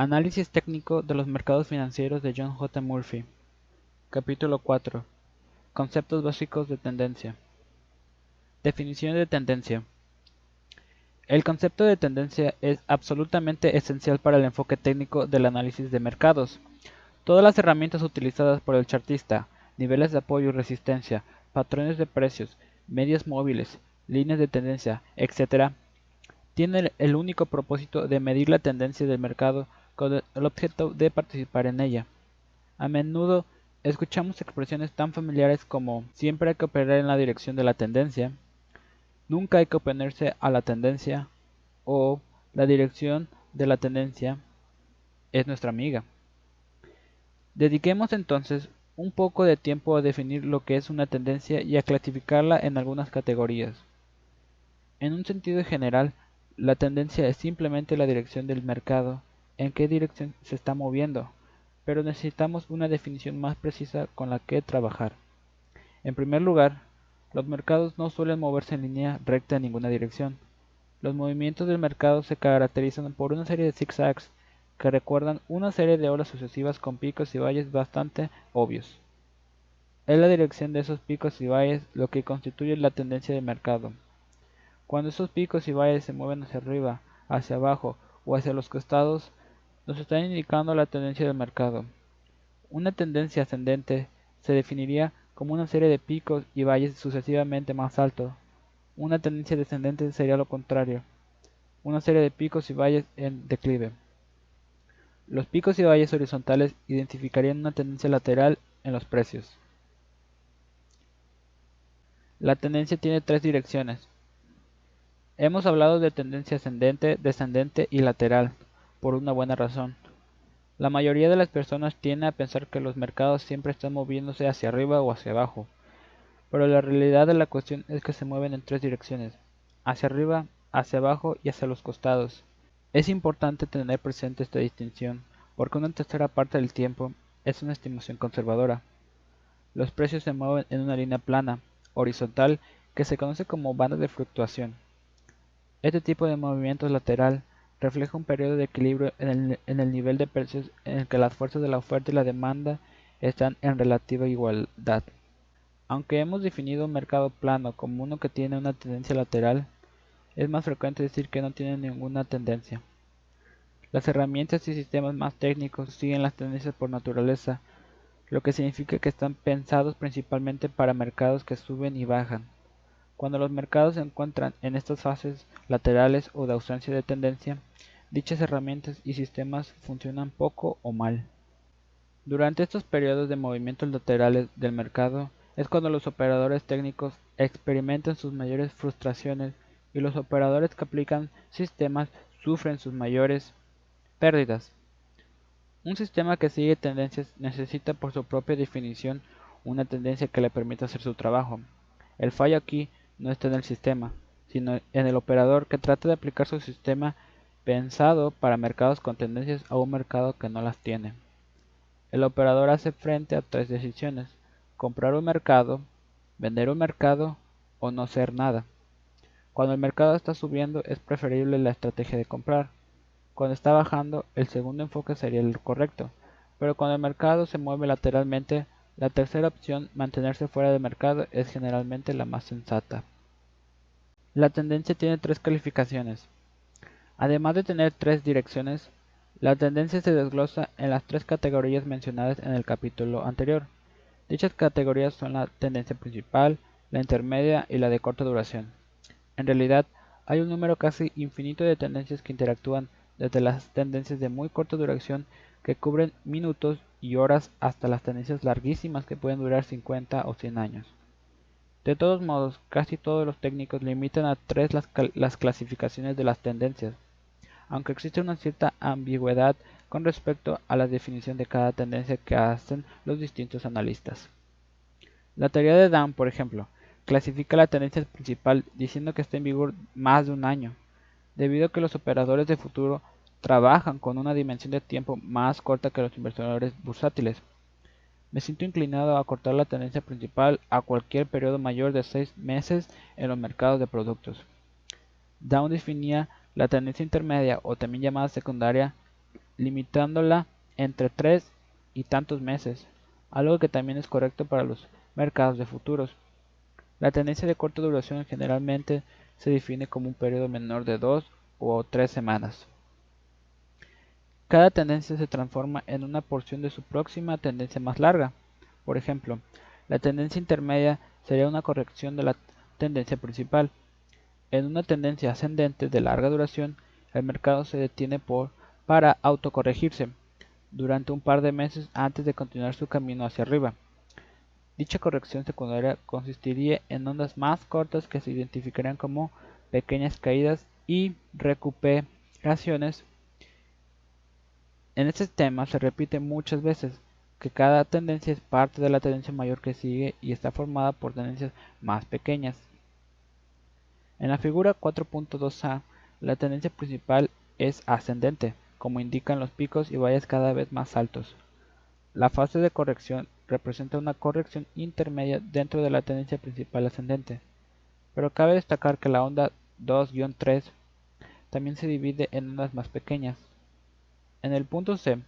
Análisis técnico de los mercados financieros de John J. Murphy. Capítulo 4. Conceptos básicos de tendencia. Definición de tendencia. El concepto de tendencia es absolutamente esencial para el enfoque técnico del análisis de mercados. Todas las herramientas utilizadas por el chartista, niveles de apoyo y resistencia, patrones de precios, medias móviles, líneas de tendencia, etc., tienen el único propósito de medir la tendencia del mercado el objeto de participar en ella. A menudo escuchamos expresiones tan familiares como siempre hay que operar en la dirección de la tendencia, nunca hay que oponerse a la tendencia o la dirección de la tendencia es nuestra amiga. Dediquemos entonces un poco de tiempo a definir lo que es una tendencia y a clasificarla en algunas categorías. En un sentido general, la tendencia es simplemente la dirección del mercado en qué dirección se está moviendo, pero necesitamos una definición más precisa con la que trabajar. En primer lugar, los mercados no suelen moverse en línea recta en ninguna dirección. Los movimientos del mercado se caracterizan por una serie de zigzags que recuerdan una serie de olas sucesivas con picos y valles bastante obvios. Es la dirección de esos picos y valles lo que constituye la tendencia del mercado. Cuando esos picos y valles se mueven hacia arriba, hacia abajo o hacia los costados, nos están indicando la tendencia del mercado. Una tendencia ascendente se definiría como una serie de picos y valles sucesivamente más altos. Una tendencia descendente sería lo contrario, una serie de picos y valles en declive. Los picos y valles horizontales identificarían una tendencia lateral en los precios. La tendencia tiene tres direcciones. Hemos hablado de tendencia ascendente, descendente y lateral por una buena razón. La mayoría de las personas tiende a pensar que los mercados siempre están moviéndose hacia arriba o hacia abajo, pero la realidad de la cuestión es que se mueven en tres direcciones, hacia arriba, hacia abajo y hacia los costados. Es importante tener presente esta distinción, porque una tercera parte del tiempo es una estimación conservadora. Los precios se mueven en una línea plana, horizontal, que se conoce como banda de fluctuación. Este tipo de movimiento lateral refleja un periodo de equilibrio en el, nivel de precios en el que las fuerzas de la oferta y la demanda están en relativa igualdad. Aunque hemos definido un mercado plano como uno que tiene una tendencia lateral, es más frecuente decir que no tiene ninguna tendencia. Las herramientas y sistemas más técnicos siguen las tendencias por naturaleza, lo que significa que están pensados principalmente para mercados que suben y bajan. Cuando los mercados se encuentran en estas fases laterales o de ausencia de tendencia, dichas herramientas y sistemas funcionan poco o mal. Durante estos periodos de movimientos laterales del mercado es cuando los operadores técnicos experimentan sus mayores frustraciones y los operadores que aplican sistemas sufren sus mayores pérdidas. Un sistema que sigue tendencias necesita por su propia definición una tendencia que le permita hacer su trabajo. El fallo aquí no está en el sistema, sino en el operador que trata de aplicar su sistema pensado para mercados con tendencias a un mercado que no las tiene. El operador hace frente a tres decisiones, comprar un mercado, vender un mercado o no hacer nada. Cuando el mercado está subiendo es preferible la estrategia de comprar. Cuando está bajando el segundo enfoque sería el correcto, pero cuando el mercado se mueve lateralmente la tercera opción, mantenerse fuera del mercado, es generalmente la más sensata. La tendencia tiene tres calificaciones. Además de tener tres direcciones, la tendencia se desglosa en las tres categorías mencionadas en el capítulo anterior. Dichas categorías son la tendencia principal, la intermedia y la de corta duración. En realidad, hay un número casi infinito de tendencias que interactúan desde las tendencias de muy corta duración que cubren minutos y horas hasta las tendencias larguísimas que pueden durar 50 o 100 años. De todos modos, casi todos los técnicos limitan a tres las, las clasificaciones de las tendencias, aunque existe una cierta ambigüedad con respecto a la definición de cada tendencia que hacen los distintos analistas. La teoría de Down, por ejemplo, clasifica la tendencia principal diciendo que está en vigor más de un año, debido a que los operadores de futuro trabajan con una dimensión de tiempo más corta que los inversores bursátiles. Me siento inclinado a cortar la tendencia principal a cualquier periodo mayor de seis meses en los mercados de productos. Down definía la tendencia intermedia o también llamada secundaria limitándola entre 3 y tantos meses, algo que también es correcto para los mercados de futuros. La tendencia de corta duración generalmente se define como un periodo menor de 2 o 3 semanas. Cada tendencia se transforma en una porción de su próxima tendencia más larga. Por ejemplo, la tendencia intermedia sería una corrección de la tendencia principal. En una tendencia ascendente de larga duración, el mercado se detiene por, para autocorregirse durante un par de meses antes de continuar su camino hacia arriba. Dicha corrección secundaria consistiría en ondas más cortas que se identificarían como pequeñas caídas y recuperaciones. En este tema se repite muchas veces que cada tendencia es parte de la tendencia mayor que sigue y está formada por tendencias más pequeñas. En la figura 4.2a, la tendencia principal es ascendente, como indican los picos y valles cada vez más altos. La fase de corrección representa una corrección intermedia dentro de la tendencia principal ascendente, pero cabe destacar que la onda 2-3 también se divide en ondas más pequeñas. En el punto C,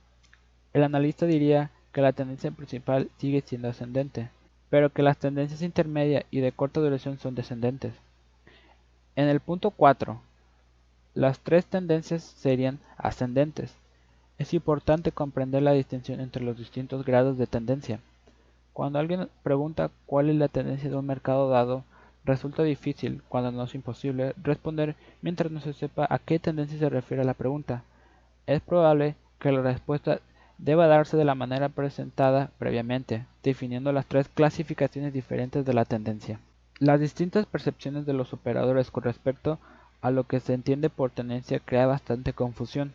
el analista diría que la tendencia principal sigue siendo ascendente, pero que las tendencias intermedia y de corta duración son descendentes. En el punto 4, las tres tendencias serían ascendentes. Es importante comprender la distinción entre los distintos grados de tendencia. Cuando alguien pregunta cuál es la tendencia de un mercado dado, resulta difícil, cuando no es imposible, responder mientras no se sepa a qué tendencia se refiere la pregunta. Es probable que la respuesta deba darse de la manera presentada previamente, definiendo las tres clasificaciones diferentes de la tendencia. Las distintas percepciones de los operadores con respecto a lo que se entiende por tendencia crea bastante confusión.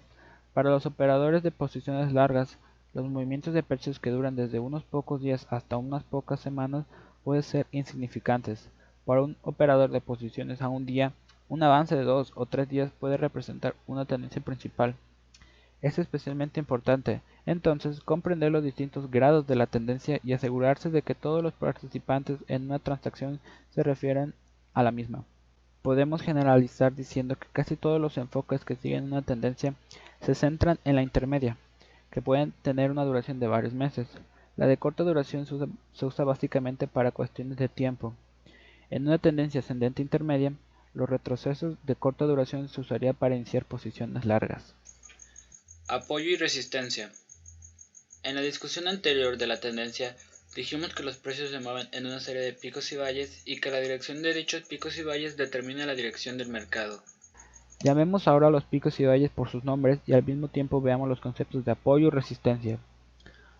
Para los operadores de posiciones largas, los movimientos de precios que duran desde unos pocos días hasta unas pocas semanas pueden ser insignificantes. Para un operador de posiciones a un día, un avance de dos o tres días puede representar una tendencia principal. Es especialmente importante, entonces, comprender los distintos grados de la tendencia y asegurarse de que todos los participantes en una transacción se refieren a la misma podemos generalizar diciendo que casi todos los enfoques que siguen una tendencia se centran en la intermedia, que pueden tener una duración de varios meses. La de corta duración se usa, básicamente para cuestiones de tiempo. En una tendencia ascendente intermedia, los retrocesos de corta duración se usaría para iniciar posiciones largas. Apoyo y resistencia. En la discusión anterior de la tendencia Dijimos que los precios se mueven en una serie de picos y valles y que la dirección de dichos picos y valles determina la dirección del mercado. Llamemos ahora a los picos y valles por sus nombres y al mismo tiempo veamos los conceptos de apoyo y resistencia.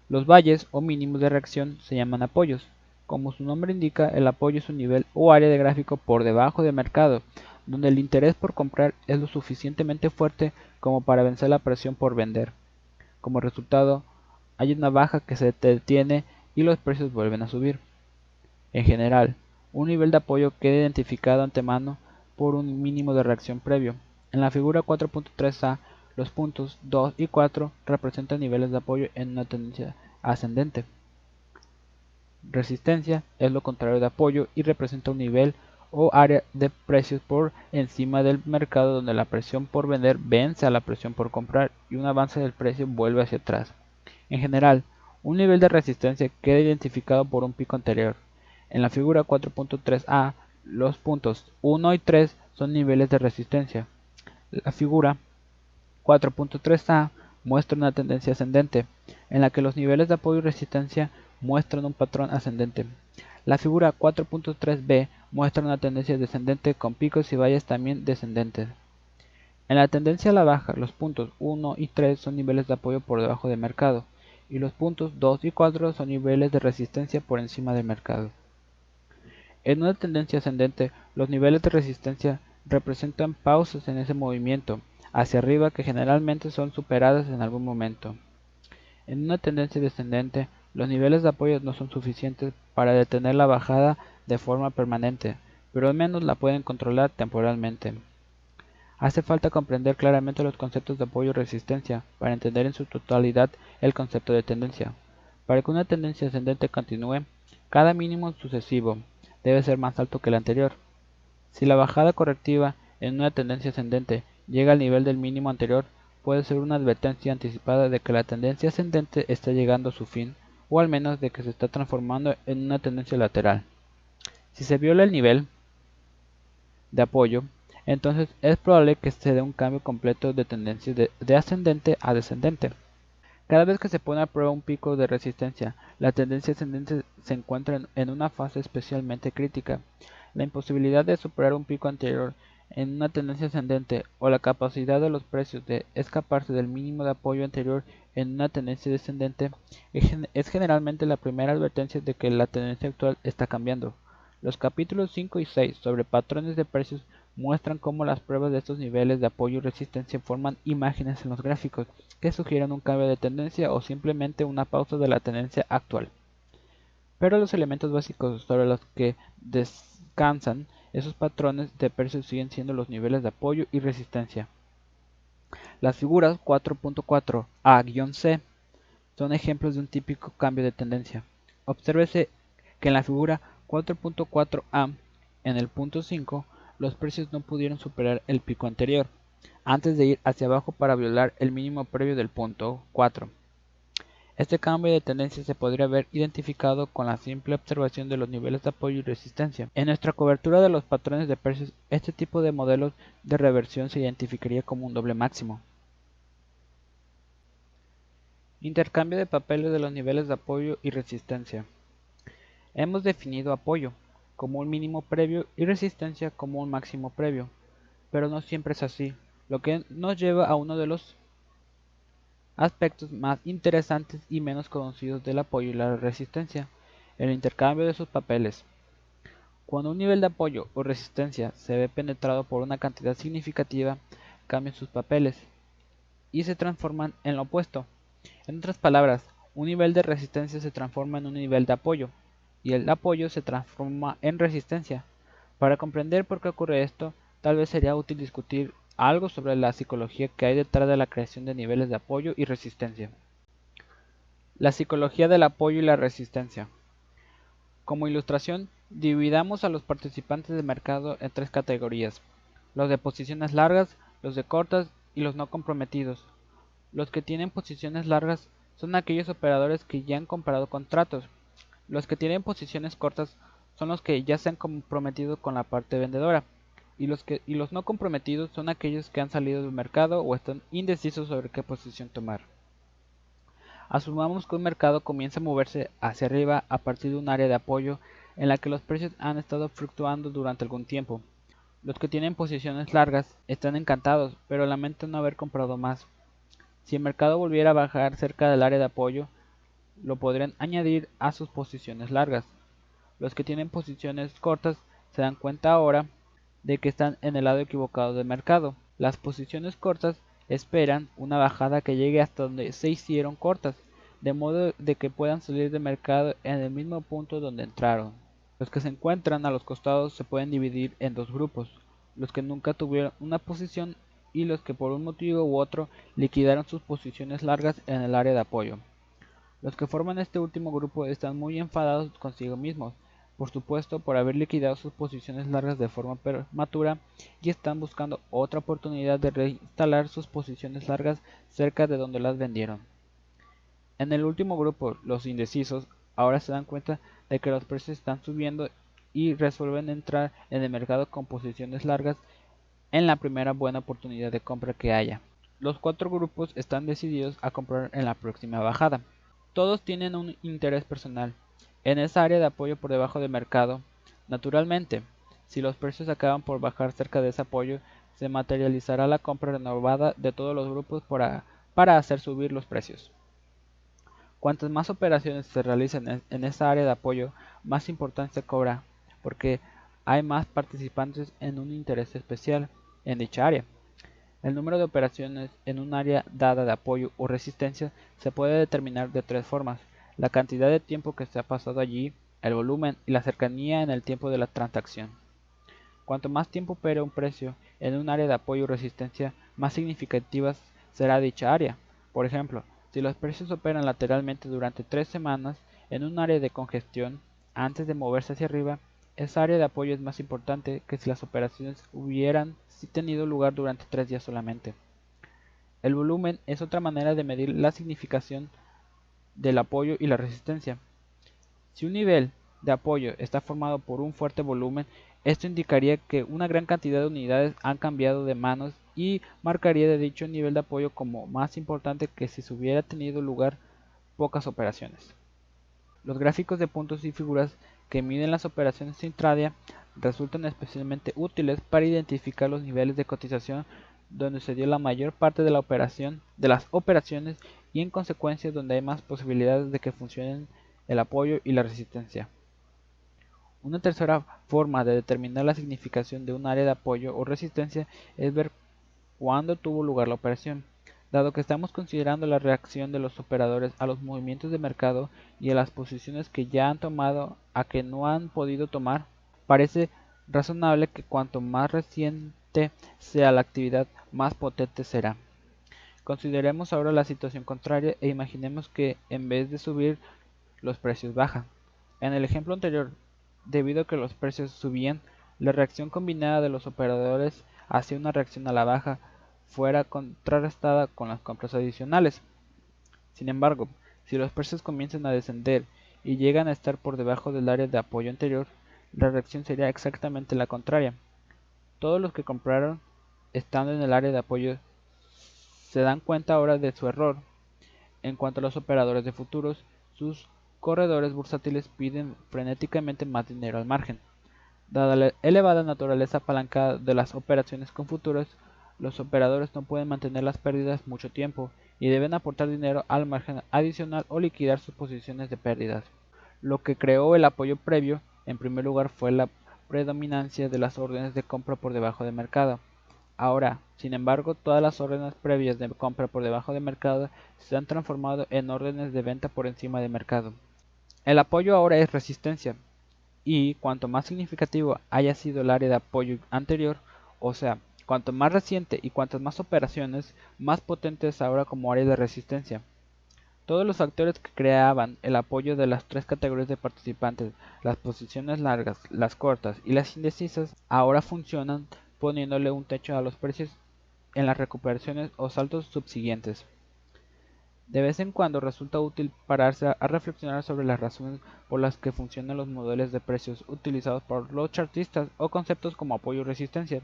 Los valles o mínimos de reacción se llaman apoyos. Como su nombre indica, el apoyo es un nivel o área de gráfico por debajo del mercado, donde el interés por comprar es lo suficientemente fuerte como para vencer la presión por vender. Como resultado, hay una baja que se detiene y los precios vuelven a subir. En general, un nivel de apoyo queda identificado antemano por un mínimo de reacción previo. En la figura 4.3a, los puntos 2 y 4 representan niveles de apoyo en una tendencia ascendente. Resistencia es lo contrario de apoyo y representa un nivel o área de precios por encima del mercado donde la presión por vender vence a la presión por comprar y un avance del precio vuelve hacia atrás. En general, un nivel de resistencia queda identificado por un pico anterior. En la figura 4.3a, los puntos 1 y 3 son niveles de resistencia. La figura 4.3a muestra una tendencia ascendente, en la que los niveles de apoyo y resistencia muestran un patrón ascendente. La figura 4.3b muestra una tendencia descendente con picos y valles también descendentes. En la tendencia a la baja, los puntos 1 y 3 son niveles de apoyo por debajo del mercado y los puntos 2 y 4 son niveles de resistencia por encima del mercado. En una tendencia ascendente, los niveles de resistencia representan pausas en ese movimiento hacia arriba que generalmente son superadas en algún momento. En una tendencia descendente, los niveles de apoyo no son suficientes para detener la bajada de forma permanente, pero al menos la pueden controlar temporalmente. Hace falta comprender claramente los conceptos de apoyo y resistencia para entender en su totalidad el concepto de tendencia. Para que una tendencia ascendente continúe, cada mínimo sucesivo debe ser más alto que el anterior. Si la bajada correctiva en una tendencia ascendente llega al nivel del mínimo anterior, puede ser una advertencia anticipada de que la tendencia ascendente está llegando a su fin o al menos de que se está transformando en una tendencia lateral. Si se viola el nivel de apoyo, entonces es probable que se dé un cambio completo de tendencia de, ascendente a descendente. Cada vez que se pone a prueba un pico de resistencia, la tendencia ascendente se encuentra en una fase especialmente crítica. La imposibilidad de superar un pico anterior en una tendencia ascendente o la capacidad de los precios de escaparse del mínimo de apoyo anterior en una tendencia descendente es generalmente la primera advertencia de que la tendencia actual está cambiando. Los capítulos 5 y 6 sobre patrones de precios muestran cómo las pruebas de estos niveles de apoyo y resistencia forman imágenes en los gráficos que sugieren un cambio de tendencia o simplemente una pausa de la tendencia actual. Pero los elementos básicos sobre los que descansan esos patrones de precios siguen siendo los niveles de apoyo y resistencia. Las figuras 4.4 A-C son ejemplos de un típico cambio de tendencia. Obsérvese que en la figura 4.4A, en el punto 5, los precios no pudieron superar el pico anterior, antes de ir hacia abajo para violar el mínimo previo del punto 4. Este cambio de tendencia se podría haber identificado con la simple observación de los niveles de apoyo y resistencia. En nuestra cobertura de los patrones de precios, este tipo de modelos de reversión se identificaría como un doble máximo. Intercambio de papeles de los niveles de apoyo y resistencia. Hemos definido apoyo como un mínimo previo y resistencia como un máximo previo, pero no siempre es así, lo que nos lleva a uno de los aspectos más interesantes y menos conocidos del apoyo y la resistencia, el intercambio de sus papeles. Cuando un nivel de apoyo o resistencia se ve penetrado por una cantidad significativa, cambian sus papeles y se transforman en lo opuesto. En otras palabras, un nivel de resistencia se transforma en un nivel de apoyo y el apoyo se transforma en resistencia. Para comprender por qué ocurre esto, tal vez sería útil discutir algo sobre la psicología que hay detrás de la creación de niveles de apoyo y resistencia. La psicología del apoyo y la resistencia. Como ilustración, dividamos a los participantes de mercado en tres categorías, los de posiciones largas, los de cortas y los no comprometidos. Los que tienen posiciones largas son aquellos operadores que ya han comprado contratos. Los que tienen posiciones cortas son los que ya se han comprometido con la parte vendedora y los, que, y los no comprometidos son aquellos que han salido del mercado o están indecisos sobre qué posición tomar. Asumamos que un mercado comienza a moverse hacia arriba a partir de un área de apoyo en la que los precios han estado fluctuando durante algún tiempo. Los que tienen posiciones largas están encantados, pero lamentan no haber comprado más. Si el mercado volviera a bajar cerca del área de apoyo, lo podrían añadir a sus posiciones largas. Los que tienen posiciones cortas se dan cuenta ahora de que están en el lado equivocado del mercado. Las posiciones cortas esperan una bajada que llegue hasta donde se hicieron cortas, de modo de que puedan salir del mercado en el mismo punto donde entraron. Los que se encuentran a los costados se pueden dividir en dos grupos, los que nunca tuvieron una posición y los que por un motivo u otro liquidaron sus posiciones largas en el área de apoyo. Los que forman este último grupo están muy enfadados consigo mismos, por supuesto por haber liquidado sus posiciones largas de forma prematura y están buscando otra oportunidad de reinstalar sus posiciones largas cerca de donde las vendieron. En el último grupo, los indecisos ahora se dan cuenta de que los precios están subiendo y resuelven entrar en el mercado con posiciones largas en la primera buena oportunidad de compra que haya. Los cuatro grupos están decididos a comprar en la próxima bajada. Todos tienen un interés personal, en esa área de apoyo por debajo del mercado. Naturalmente, si los precios acaban por bajar cerca de ese apoyo, se materializará la compra renovada de todos los grupos para, hacer subir los precios. Cuantas más operaciones se realicen en esa área de apoyo, más importancia cobra, porque hay más participantes en un interés especial en dicha área. El número de operaciones en un área dada de apoyo o resistencia se puede determinar de tres formas la cantidad de tiempo que se ha pasado allí, el volumen y la cercanía en el tiempo de la transacción. Cuanto más tiempo opere un precio en un área de apoyo o resistencia, más significativa será dicha área. Por ejemplo, si los precios operan lateralmente durante tres semanas en un área de congestión antes de moverse hacia arriba, esa área de apoyo es más importante que si las operaciones hubieran tenido lugar durante tres días solamente. El volumen es otra manera de medir la significación del apoyo y la resistencia. Si un nivel de apoyo está formado por un fuerte volumen, esto indicaría que una gran cantidad de unidades han cambiado de manos y marcaría de dicho nivel de apoyo como más importante que si se hubiera tenido lugar pocas operaciones. Los gráficos de puntos y figuras que miden las operaciones intradia resultan especialmente útiles para identificar los niveles de cotización donde se dio la mayor parte de la operación de las operaciones y en consecuencia donde hay más posibilidades de que funcionen el apoyo y la resistencia. Una tercera forma de determinar la significación de un área de apoyo o resistencia es ver cuándo tuvo lugar la operación. Dado que estamos considerando la reacción de los operadores a los movimientos de mercado y a las posiciones que ya han tomado a que no han podido tomar, parece razonable que cuanto más reciente sea la actividad, más potente será. Consideremos ahora la situación contraria e imaginemos que en vez de subir los precios bajan. En el ejemplo anterior, debido a que los precios subían, la reacción combinada de los operadores hacia una reacción a la baja fuera contrarrestada con las compras adicionales. Sin embargo, si los precios comienzan a descender y llegan a estar por debajo del área de apoyo anterior, la reacción sería exactamente la contraria. Todos los que compraron estando en el área de apoyo se dan cuenta ahora de su error. En cuanto a los operadores de futuros, sus corredores bursátiles piden frenéticamente más dinero al margen. Dada la elevada naturaleza apalancada de las operaciones con futuros, los operadores no pueden mantener las pérdidas mucho tiempo y deben aportar dinero al margen adicional o liquidar sus posiciones de pérdidas. Lo que creó el apoyo previo, en primer lugar, fue la predominancia de las órdenes de compra por debajo de mercado. Ahora, sin embargo, todas las órdenes previas de compra por debajo de mercado se han transformado en órdenes de venta por encima de mercado. El apoyo ahora es resistencia, y cuanto más significativo haya sido el área de apoyo anterior, o sea, cuanto más reciente y cuantas más operaciones, más potente es ahora como área de resistencia. Todos los factores que creaban el apoyo de las tres categorías de participantes, las posiciones largas, las cortas y las indecisas, ahora funcionan poniéndole un techo a los precios en las recuperaciones o saltos subsiguientes. De vez en cuando resulta útil pararse a reflexionar sobre las razones por las que funcionan los modelos de precios utilizados por los chartistas o conceptos como apoyo y resistencia.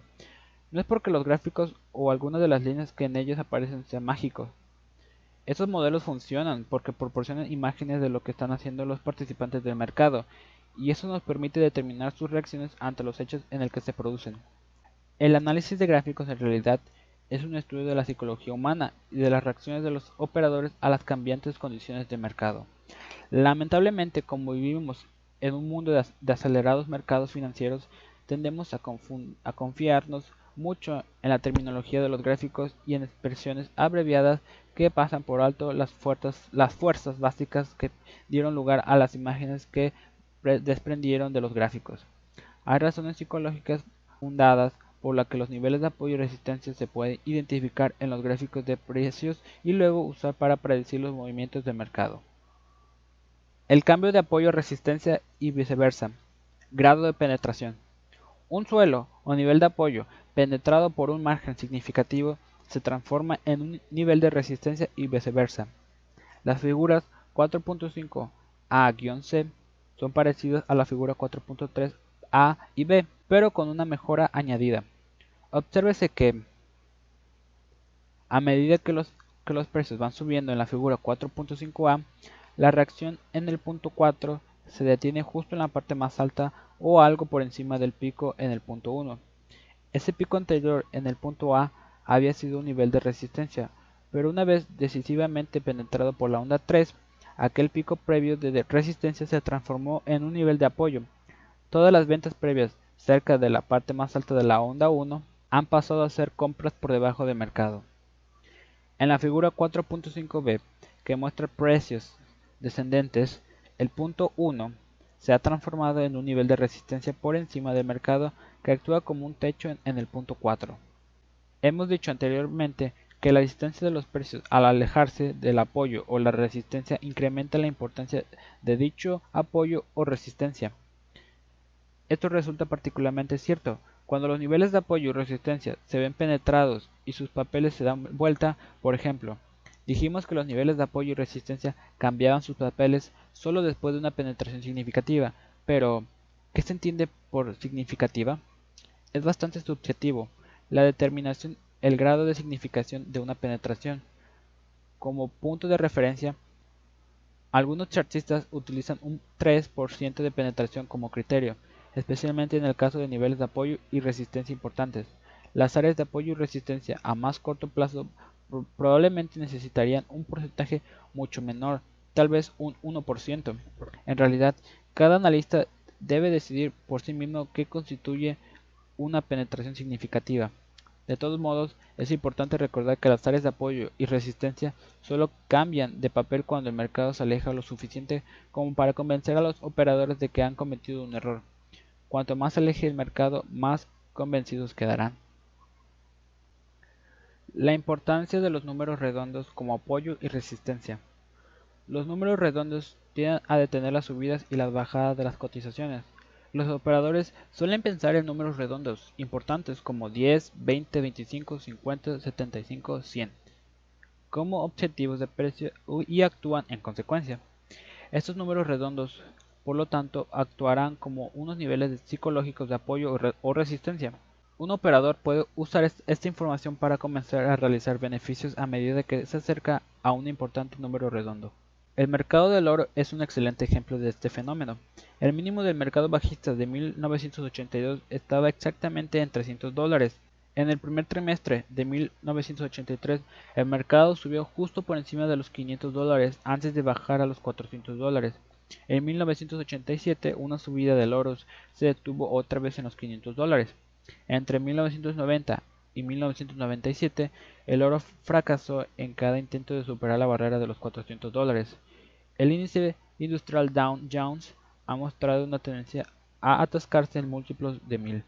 No es porque los gráficos o algunas de las líneas que en ellos aparecen sean mágicos. Estos modelos funcionan porque proporcionan imágenes de lo que están haciendo los participantes del mercado, y eso nos permite determinar sus reacciones ante los hechos en el que se producen. El análisis de gráficos en realidad es un estudio de la psicología humana y de las reacciones de los operadores a las cambiantes condiciones de mercado. Lamentablemente, como vivimos en un mundo de, acelerados mercados financieros, tendemos a, a confiarnos mucho en la terminología de los gráficos y en expresiones abreviadas que pasan por alto las fuerzas, básicas que dieron lugar a las imágenes que desprendieron de los gráficos. Hay razones psicológicas fundadas por la que los niveles de apoyo y resistencia se pueden identificar en los gráficos de precios y luego usar para predecir los movimientos de mercado. El cambio de apoyo resistencia y viceversa. Grado de penetración. Un suelo o nivel de apoyo penetrado por un margen significativo se transforma en un nivel de resistencia y viceversa. Las figuras 4.5 A-C son parecidas a la figura 4.3 A y B, pero con una mejora añadida. Obsérvese que a medida que los, que los precios van subiendo en la figura 4.5a, la reacción en el punto 4 se detiene justo en la parte más alta o algo por encima del pico en el punto 1. Ese pico anterior en el punto A había sido un nivel de resistencia, pero una vez decisivamente penetrado por la onda 3, aquel pico previo de resistencia se transformó en un nivel de apoyo. Todas las ventas previas cerca de la parte más alta de la onda 1 han pasado a ser compras por debajo de mercado. En la figura 4.5b, que muestra precios descendentes, el punto 1 se ha transformado en un nivel de resistencia por encima del mercado que actúa como un techo en, el punto 4. Hemos dicho anteriormente que la distancia de los precios al alejarse del apoyo o la resistencia incrementa la importancia de dicho apoyo o resistencia. Esto resulta particularmente cierto Cuando los niveles de apoyo y resistencia se ven penetrados y sus papeles se dan vuelta, por ejemplo, dijimos que los niveles de apoyo y resistencia cambiaban sus papeles solo después de una penetración significativa, pero ¿qué se entiende por significativa? Es bastante subjetivo la determinación el grado de significación de una penetración. Como punto de referencia, algunos chartistas utilizan un 3% de penetración como criterio, especialmente en el caso de niveles de apoyo y resistencia importantes. Las áreas de apoyo y resistencia a más corto plazo probablemente necesitarían un porcentaje mucho menor, tal vez un 1%. En realidad, cada analista debe decidir por sí mismo qué constituye una penetración significativa. De todos modos, es importante recordar que las áreas de apoyo y resistencia solo cambian de papel cuando el mercado se aleja lo suficiente como para convencer a los operadores de que han cometido un error. Cuanto más se aleje el mercado, más convencidos quedarán. La importancia de los números redondos como apoyo y resistencia. Los números redondos tienden a detener las subidas y las bajadas de las cotizaciones. Los operadores suelen pensar en números redondos importantes como 10, 20, 25, 50, 75, 100 como objetivos de precio y actúan en consecuencia. Estos números redondos, por lo tanto, actuarán como unos niveles psicológicos de apoyo o resistencia. Un operador puede usar esta información para comenzar a realizar beneficios a medida que se acerca a un importante número redondo. El mercado del oro es un excelente ejemplo de este fenómeno. El mínimo del mercado bajista de 1982 estaba exactamente en 300 dólares. En el primer trimestre de 1983, el mercado subió justo por encima de los 500 dólares antes de bajar a los 400 dólares. En 1987, una subida del oro se detuvo otra vez en los 500 dólares. Entre 1990 y 1997, el oro fracasó en cada intento de superar la barrera de los 400 dólares. El índice industrial Dow Jones ha mostrado una tendencia a atascarse en múltiplos de mil.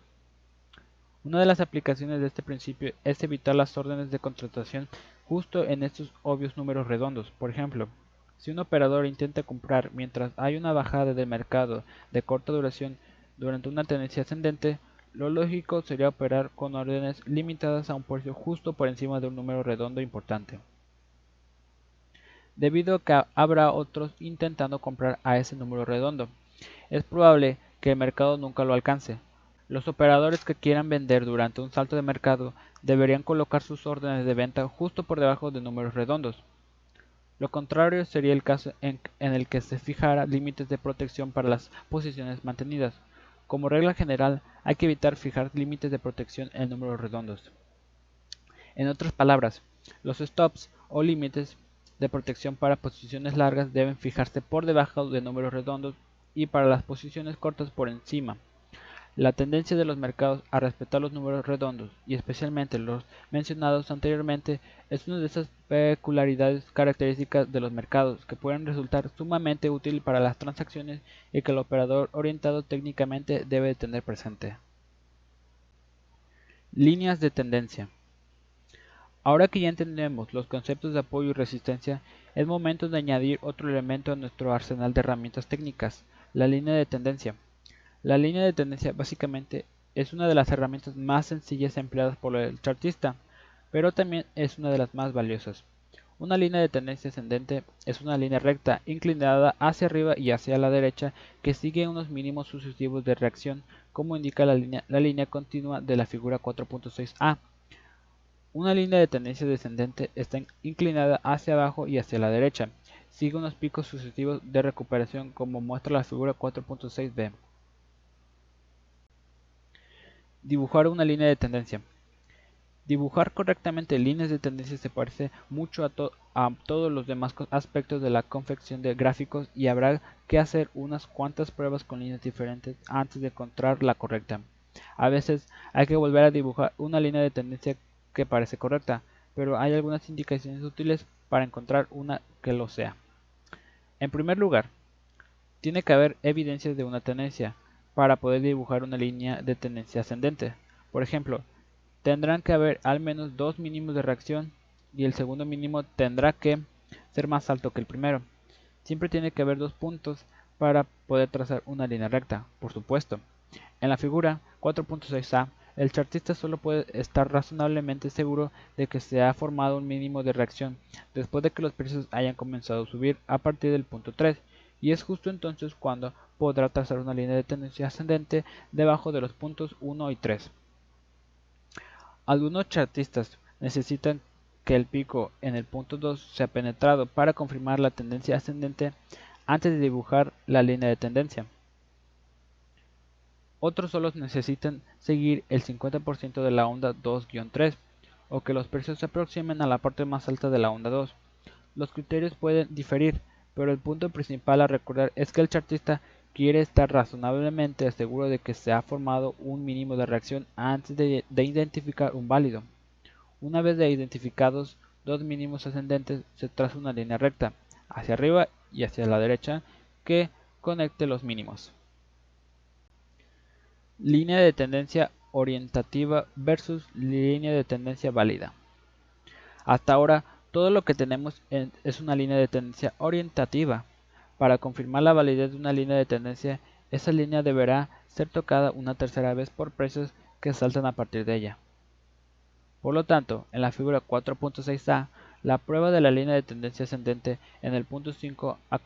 Una de las aplicaciones de este principio es evitar las órdenes de contratación justo en estos obvios números redondos. Por ejemplo, si un operador intenta comprar mientras hay una bajada de mercado de corta duración durante una tendencia ascendente, lo lógico sería operar con órdenes limitadas a un precio justo por encima de un número redondo importante, debido a que habrá otros intentando comprar a ese número redondo. Es probable que el mercado nunca lo alcance. Los operadores que quieran vender durante un salto de mercado deberían colocar sus órdenes de venta justo por debajo de números redondos. Lo contrario sería el caso en, en el que se fijara límites de protección para las posiciones mantenidas. Como regla general, hay que evitar fijar límites de protección en números redondos. En otras palabras, los stops o límites de protección para posiciones largas deben fijarse por debajo de números redondos y para las posiciones cortas por encima. La tendencia de los mercados a respetar los números redondos, y especialmente los mencionados anteriormente, es una de esas peculiaridades características de los mercados que pueden resultar sumamente útil para las transacciones y que el operador orientado técnicamente debe tener presente. Líneas de tendencia. Ahora que ya entendemos los conceptos de apoyo y resistencia, es momento de añadir otro elemento a nuestro arsenal de herramientas técnicas, la línea de tendencia. La línea de tendencia básicamente es una de las herramientas más sencillas empleadas por el chartista, pero también es una de las más valiosas. Una línea de tendencia ascendente es una línea recta inclinada hacia arriba y hacia la derecha que sigue unos mínimos sucesivos de reacción como indica la línea, continua de la figura 4.6a. Una línea de tendencia descendente está inclinada hacia abajo y hacia la derecha. Sigue unos picos sucesivos de recuperación como muestra la figura 4.6b. Dibujar una línea de tendencia. Dibujar correctamente líneas de tendencia se parece mucho a, a, todos los demás aspectos de la confección de gráficos y habrá que hacer unas cuantas pruebas con líneas diferentes antes de encontrar la correcta. A veces hay que volver a dibujar una línea de tendencia que parece correcta, pero hay algunas indicaciones útiles para encontrar una que lo sea. En primer lugar, tiene que haber evidencias de una tendencia, para poder dibujar una línea de tendencia ascendente. Por ejemplo, tendrán que haber al menos dos mínimos de reacción y el segundo mínimo tendrá que ser más alto que el primero. Siempre tiene que haber dos puntos para poder trazar una línea recta, por supuesto. En la figura 4.6a, el chartista solo puede estar razonablemente seguro de que se ha formado un mínimo de reacción después de que los precios hayan comenzado a subir a partir del punto 3, y es justo entonces cuando podrá trazar una línea de tendencia ascendente debajo de los puntos 1 y 3. Algunos chartistas necesitan que el pico en el punto 2 sea penetrado para confirmar la tendencia ascendente antes de dibujar la línea de tendencia. Otros solo necesitan seguir el 50% de la onda 2-3 o que los precios se aproximen a la parte más alta de la onda 2. Los criterios pueden diferir, pero el punto principal a recordar es que el chartista quiere estar razonablemente seguro de que se ha formado un mínimo de reacción antes de, identificar un válido. Una vez identificados dos mínimos ascendentes, se traza una línea recta hacia arriba y hacia la derecha que conecte los mínimos. Línea de tendencia orientativa versus línea de tendencia válida. Hasta ahora, todo lo que tenemos es una línea de tendencia orientativa. Para confirmar la validez de una línea de tendencia, esa línea deberá ser tocada una tercera vez por precios que saltan a partir de ella. Por lo tanto, en la figura 4.6a, la prueba de la línea de tendencia ascendente en el punto 5 ha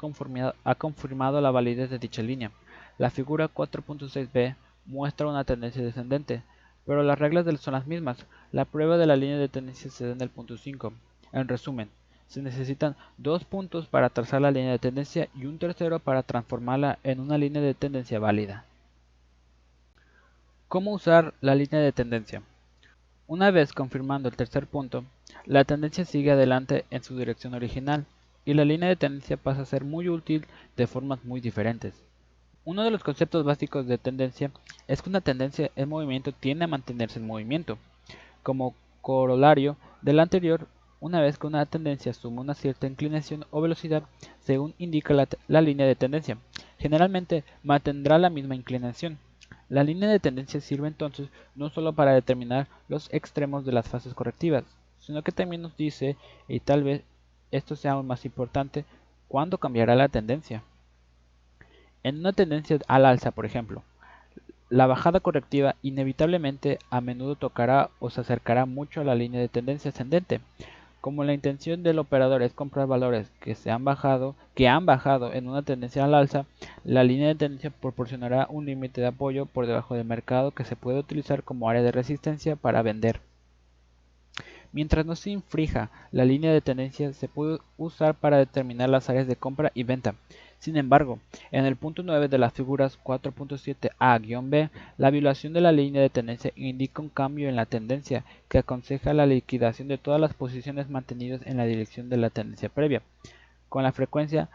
ha confirmado la validez de dicha línea. La figura 4.6b muestra una tendencia descendente, pero las reglas son las mismas. La prueba de la línea de tendencia se da en el punto 5. En resumen, se necesitan dos puntos para trazar la línea de tendencia y un tercero para transformarla en una línea de tendencia válida. ¿Cómo usar la línea de tendencia? Una vez confirmando el tercer punto, la tendencia sigue adelante en su dirección original y la línea de tendencia pasa a ser muy útil de formas muy diferentes. Uno de los conceptos básicos de tendencia es que una tendencia en movimiento tiende a mantenerse en movimiento. Como corolario del anterior, una vez que una tendencia asume una cierta inclinación o velocidad, según indica la, línea de tendencia, generalmente mantendrá la misma inclinación. La línea de tendencia sirve entonces no solo para determinar los extremos de las fases correctivas, sino que también nos dice, y tal vez esto sea aún más importante, cuándo cambiará la tendencia. En una tendencia al alza, por ejemplo, la bajada correctiva inevitablemente a menudo tocará o se acercará mucho a la línea de tendencia ascendente. Como la intención del operador es comprar valores que se han bajado, que han bajado en una tendencia al alza, la línea de tendencia proporcionará un límite de apoyo por debajo del mercado que se puede utilizar como área de resistencia para vender. Mientras no se infrija la línea de tendencia, se puede usar para determinar las áreas de compra y venta. Sin embargo, en el punto 9 de las figuras 4.7a-b, la violación de la línea de tendencia indica un cambio en la tendencia que aconseja la liquidación de todas las posiciones mantenidas en la dirección de la tendencia previa. Con la frecuencia,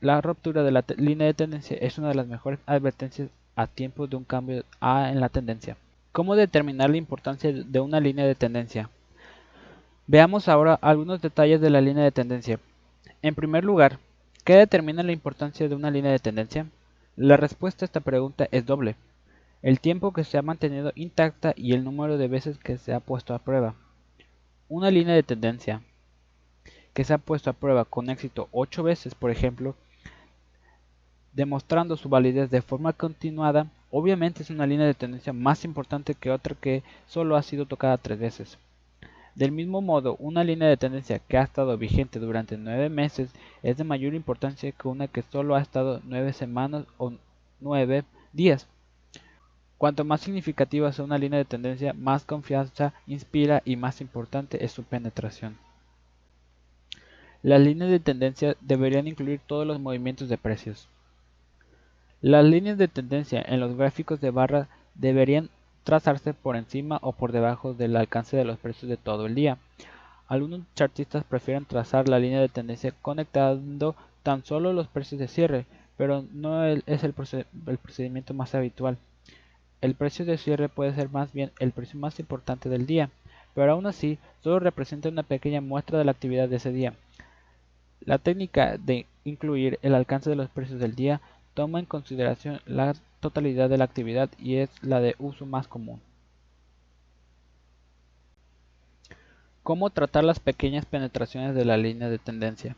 la ruptura de la línea de tendencia es una de las mejores advertencias a tiempo de un cambio A en la tendencia. ¿Cómo determinar la importancia de una línea de tendencia? Veamos ahora algunos detalles de la línea de tendencia. En primer lugar, ¿Qué determina la importancia de una línea de tendencia? La respuesta a esta pregunta es doble. El tiempo que se ha mantenido intacta y el número de veces que se ha puesto a prueba. Una línea de tendencia que se ha puesto a prueba con éxito 8 veces, por ejemplo, demostrando su validez de forma continuada, obviamente es una línea de tendencia más importante que otra que solo ha sido tocada 3 veces. Del mismo modo, una línea de tendencia que ha estado vigente durante nueve meses es de mayor importancia que una que solo ha estado nueve semanas o nueve días. Cuanto más significativa sea una línea de tendencia, más confianza inspira y más importante es su penetración. Las líneas de tendencia deberían incluir todos los movimientos de precios. Las líneas de tendencia en los gráficos de barra deberían trazarse por encima o por debajo del alcance de los precios de todo el día. Algunos chartistas prefieren trazar la línea de tendencia conectando tan solo los precios de cierre, pero no es el, procedimiento más habitual. El precio de cierre puede ser más bien el precio más importante del día, pero aún así solo representa una pequeña muestra de la actividad de ese día. La técnica de incluir el alcance de los precios del día toma en consideración la totalidad de la actividad y es la de uso más común. ¿Cómo tratar las pequeñas penetraciones de la línea de tendencia?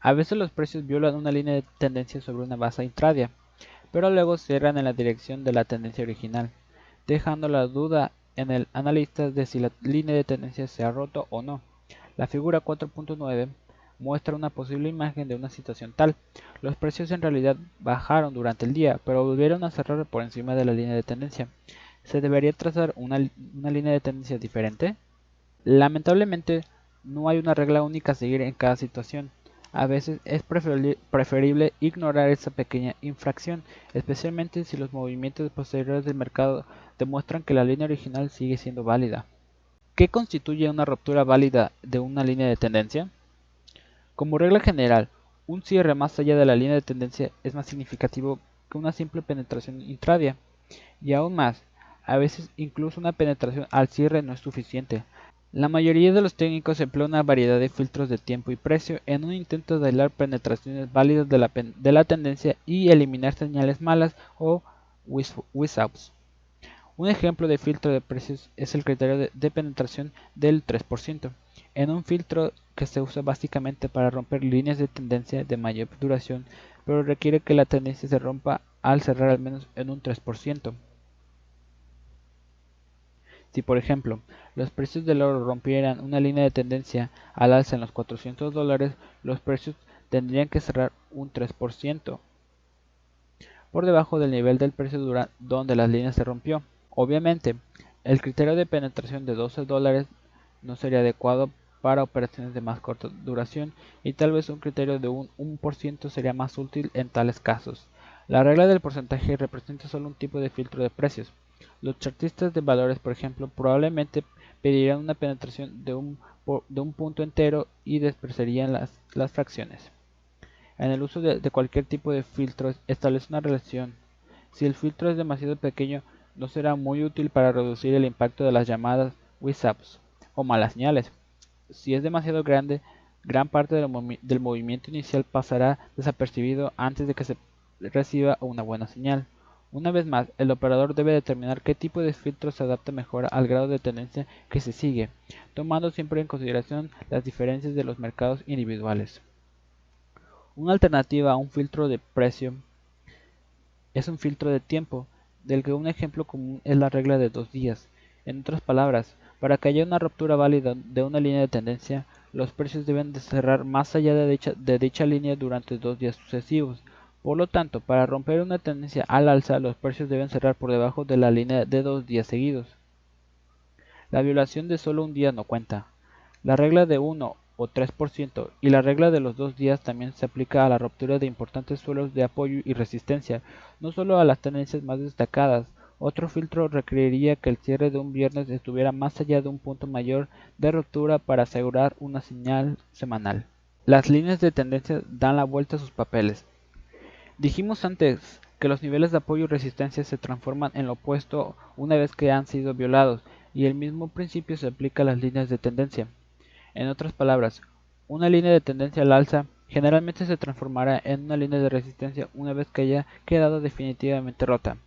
A veces los precios violan una línea de tendencia sobre una base intradia, pero luego cierran en la dirección de la tendencia original. dejando la duda en el analista de si la línea de tendencia se ha roto o no. La figura 4.9 muestra una posible imagen de una situación tal. Los precios en realidad bajaron durante el día, pero volvieron a cerrar por encima de la línea de tendencia. ¿Se debería trazar una, línea de tendencia diferente? Lamentablemente, no hay una regla única a seguir en cada situación. A veces es preferible ignorar esa pequeña infracción, especialmente si los movimientos posteriores del mercado demuestran que la línea original sigue siendo válida. ¿Qué constituye una ruptura válida de una línea de tendencia? Como regla general, un cierre más allá de la línea de tendencia es más significativo que una simple penetración intradia. Y aún más, a veces incluso una penetración al cierre no es suficiente. La mayoría de los técnicos emplean una variedad de filtros de tiempo y precio en un intento de aislar penetraciones válidas de la, de la tendencia y eliminar señales malas o wishouts. Un ejemplo de filtro de precios es el criterio de, de penetración del 3%, en un filtro que se usa básicamente para romper líneas de tendencia de mayor duración, pero requiere que la tendencia se rompa al cerrar al menos en un 3%. Si por ejemplo los precios del oro rompieran una línea de tendencia al alza en los 400 dólares, los precios tendrían que cerrar un 3% por debajo del nivel del precio donde la línea se rompió. Obviamente, el criterio de penetración de 12 dólares no sería adecuado para operaciones de más corta duración y tal vez un criterio de un 1% sería más útil en tales casos. La regla del porcentaje representa solo un tipo de filtro de precios. Los chartistas de valores, por ejemplo, probablemente pedirían una penetración de un, punto entero y despreciarían las, fracciones. En el uso de, cualquier tipo de filtro establece una relación. Si el filtro es demasiado pequeño, no será muy útil para reducir el impacto de las llamadas WISAPs o malas señales. Si es demasiado grande, gran parte del, movimiento inicial pasará desapercibido antes de que se reciba una buena señal. Una vez más, el operador debe determinar qué tipo de filtro se adapta mejor al grado de tendencia que se sigue, tomando siempre en consideración las diferencias de los mercados individuales. Una alternativa a un filtro de precio es un filtro de tiempo, del que un ejemplo común es la regla de dos días. En otras palabras, para que haya una ruptura válida de una línea de tendencia, los precios deben de cerrar más allá de dicha, de dicha línea durante dos días sucesivos, por lo tanto, para romper una tendencia al alza, los precios deben cerrar por debajo de la línea de dos días seguidos. La violación de solo un día no cuenta. La regla de 1 o 3% y la regla de los dos días también se aplica a la ruptura de importantes suelos de apoyo y resistencia, no solo a las tendencias más destacadas. Otro filtro requeriría que el cierre de un viernes estuviera más allá de un punto mayor de ruptura para asegurar una señal semanal. Las líneas de tendencia dan la vuelta a sus papeles. Dijimos antes que los niveles de apoyo y resistencia se transforman en lo opuesto una vez que han sido violados, y el mismo principio se aplica a las líneas de tendencia. En otras palabras, una línea de tendencia al alza generalmente se transformará en una línea de resistencia una vez que haya quedado definitivamente rota.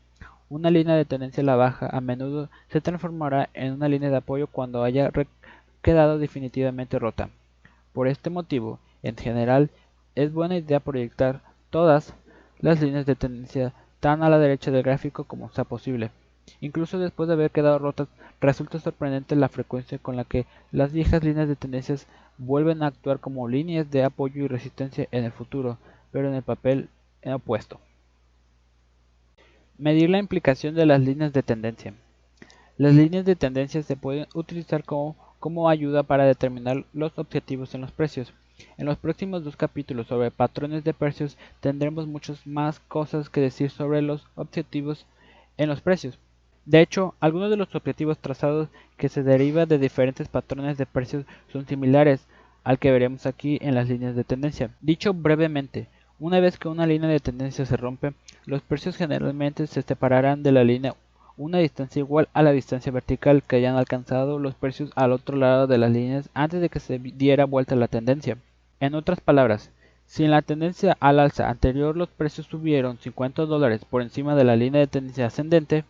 Una línea de tendencia a la baja a menudo se transformará en una línea de apoyo cuando haya quedado definitivamente rota. Por este motivo, en general, es buena idea proyectar todas las líneas de tendencia tan a la derecha del gráfico como sea posible. Incluso después de haber quedado rotas, resulta sorprendente la frecuencia con la que las viejas líneas de tendencias vuelven a actuar como líneas de apoyo y resistencia en el futuro, pero en el papel opuesto. Medir la implicación de las líneas de tendencia. Las líneas de tendencia se pueden utilizar como, ayuda para determinar los objetivos en los precios. En los próximos dos capítulos sobre patrones de precios tendremos muchas más cosas que decir sobre los objetivos en los precios. De hecho, algunos de los objetivos trazados que se derivan de diferentes patrones de precios son similares al que veremos aquí en las líneas de tendencia. Dicho brevemente, una vez que una línea de tendencia se rompe, los precios generalmente se separarán de la línea una distancia igual a la distancia vertical que hayan alcanzado los precios al otro lado de las líneas antes de que se diera vuelta la tendencia. En otras palabras, si en la tendencia al alza anterior los precios subieron 50 dólares por encima de la línea de tendencia ascendente,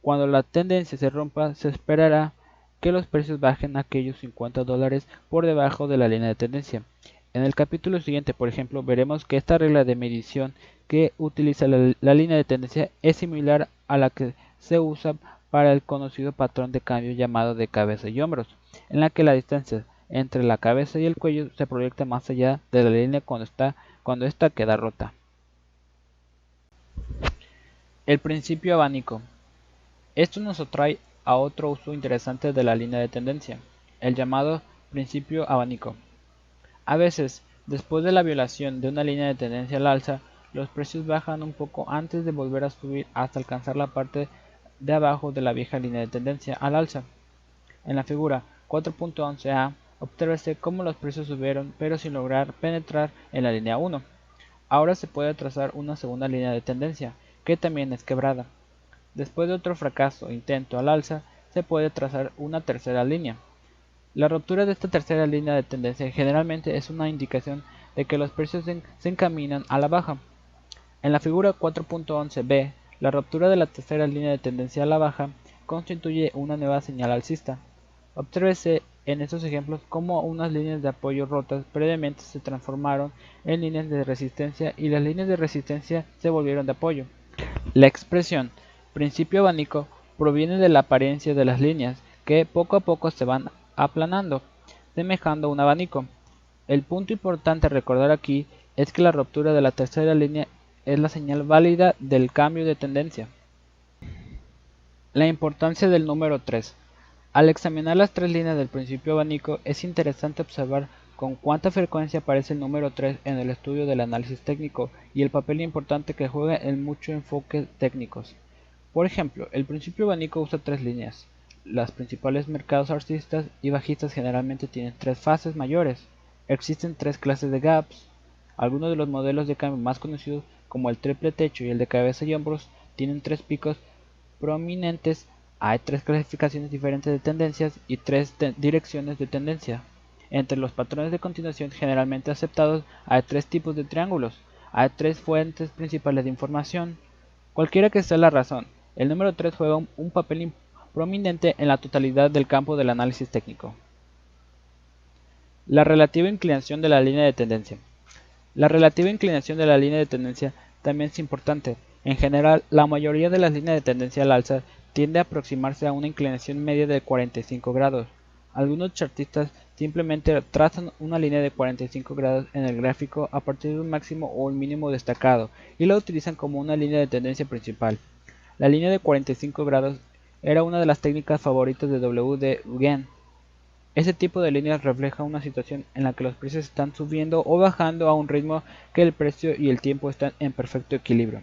cuando la tendencia se rompa se esperará que los precios bajen aquellos 50 dólares por debajo de la línea de tendencia. En el capítulo siguiente, por ejemplo, veremos que esta regla de medición que utiliza la, línea de tendencia es similar a la que se usa para el conocido patrón de cambio llamado de cabeza y hombros, en la que la distancia entre la cabeza y el cuello se proyecta más allá de la línea cuando, está, cuando esta queda rota. El principio abanico. Esto nos atrae a otro uso interesante de la línea de tendencia, el llamado principio abanico. A veces, después de la violación de una línea de tendencia al alza, los precios bajan un poco antes de volver a subir hasta alcanzar la parte de abajo de la vieja línea de tendencia al alza. En la figura 4.11a, obsérvese cómo los precios subieron pero sin lograr penetrar en la línea 1. Ahora se puede trazar una segunda línea de tendencia, que también es quebrada. Después de otro fracaso intento al alza, se puede trazar una tercera línea. La ruptura de esta tercera línea de tendencia generalmente es una indicación de que los precios se encaminan a la baja. En la figura 4.11b, la ruptura de la tercera línea de tendencia a la baja constituye una nueva señal alcista. Obsérvese en estos ejemplos cómo unas líneas de apoyo rotas previamente se transformaron en líneas de resistencia y las líneas de resistencia se volvieron de apoyo. La expresión principio abanico proviene de la apariencia de las líneas que poco a poco se van aplanando, semejando un abanico. El punto importante a recordar aquí es que la ruptura de la tercera línea es la señal válida del cambio de tendencia. La importancia del número 3. Al examinar las tres líneas del principio abanico es interesante observar con cuánta frecuencia aparece el número 3 en el estudio del análisis técnico y el papel importante que juega en muchos enfoques técnicos. Por ejemplo, el principio abanico usa tres líneas. Los principales mercados alcistas y bajistas generalmente tienen tres fases mayores. Existen tres clases de gaps. Algunos de los modelos de cambio más conocidos como el triple techo y el de cabeza y hombros, tienen tres picos prominentes, hay tres clasificaciones diferentes de tendencias y tres direcciones de tendencia. Entre los patrones de continuación generalmente aceptados hay tres tipos de triángulos, hay tres fuentes principales de información. Cualquiera que sea la razón, el número 3 juega un papel prominente en la totalidad del campo del análisis técnico. La relativa inclinación de la línea de tendencia. La relativa inclinación de la línea de tendencia también es importante. En general, la mayoría de las líneas de tendencia al alza tiende a aproximarse a una inclinación media de 45 grados. Algunos chartistas simplemente trazan una línea de 45 grados en el gráfico a partir de un máximo o un mínimo destacado y la utilizan como una línea de tendencia principal. La línea de 45 grados era una de las técnicas favoritas de W. D. ese tipo de líneas refleja una situación en la que los precios están subiendo o bajando a un ritmo que el precio y el tiempo están en perfecto equilibrio.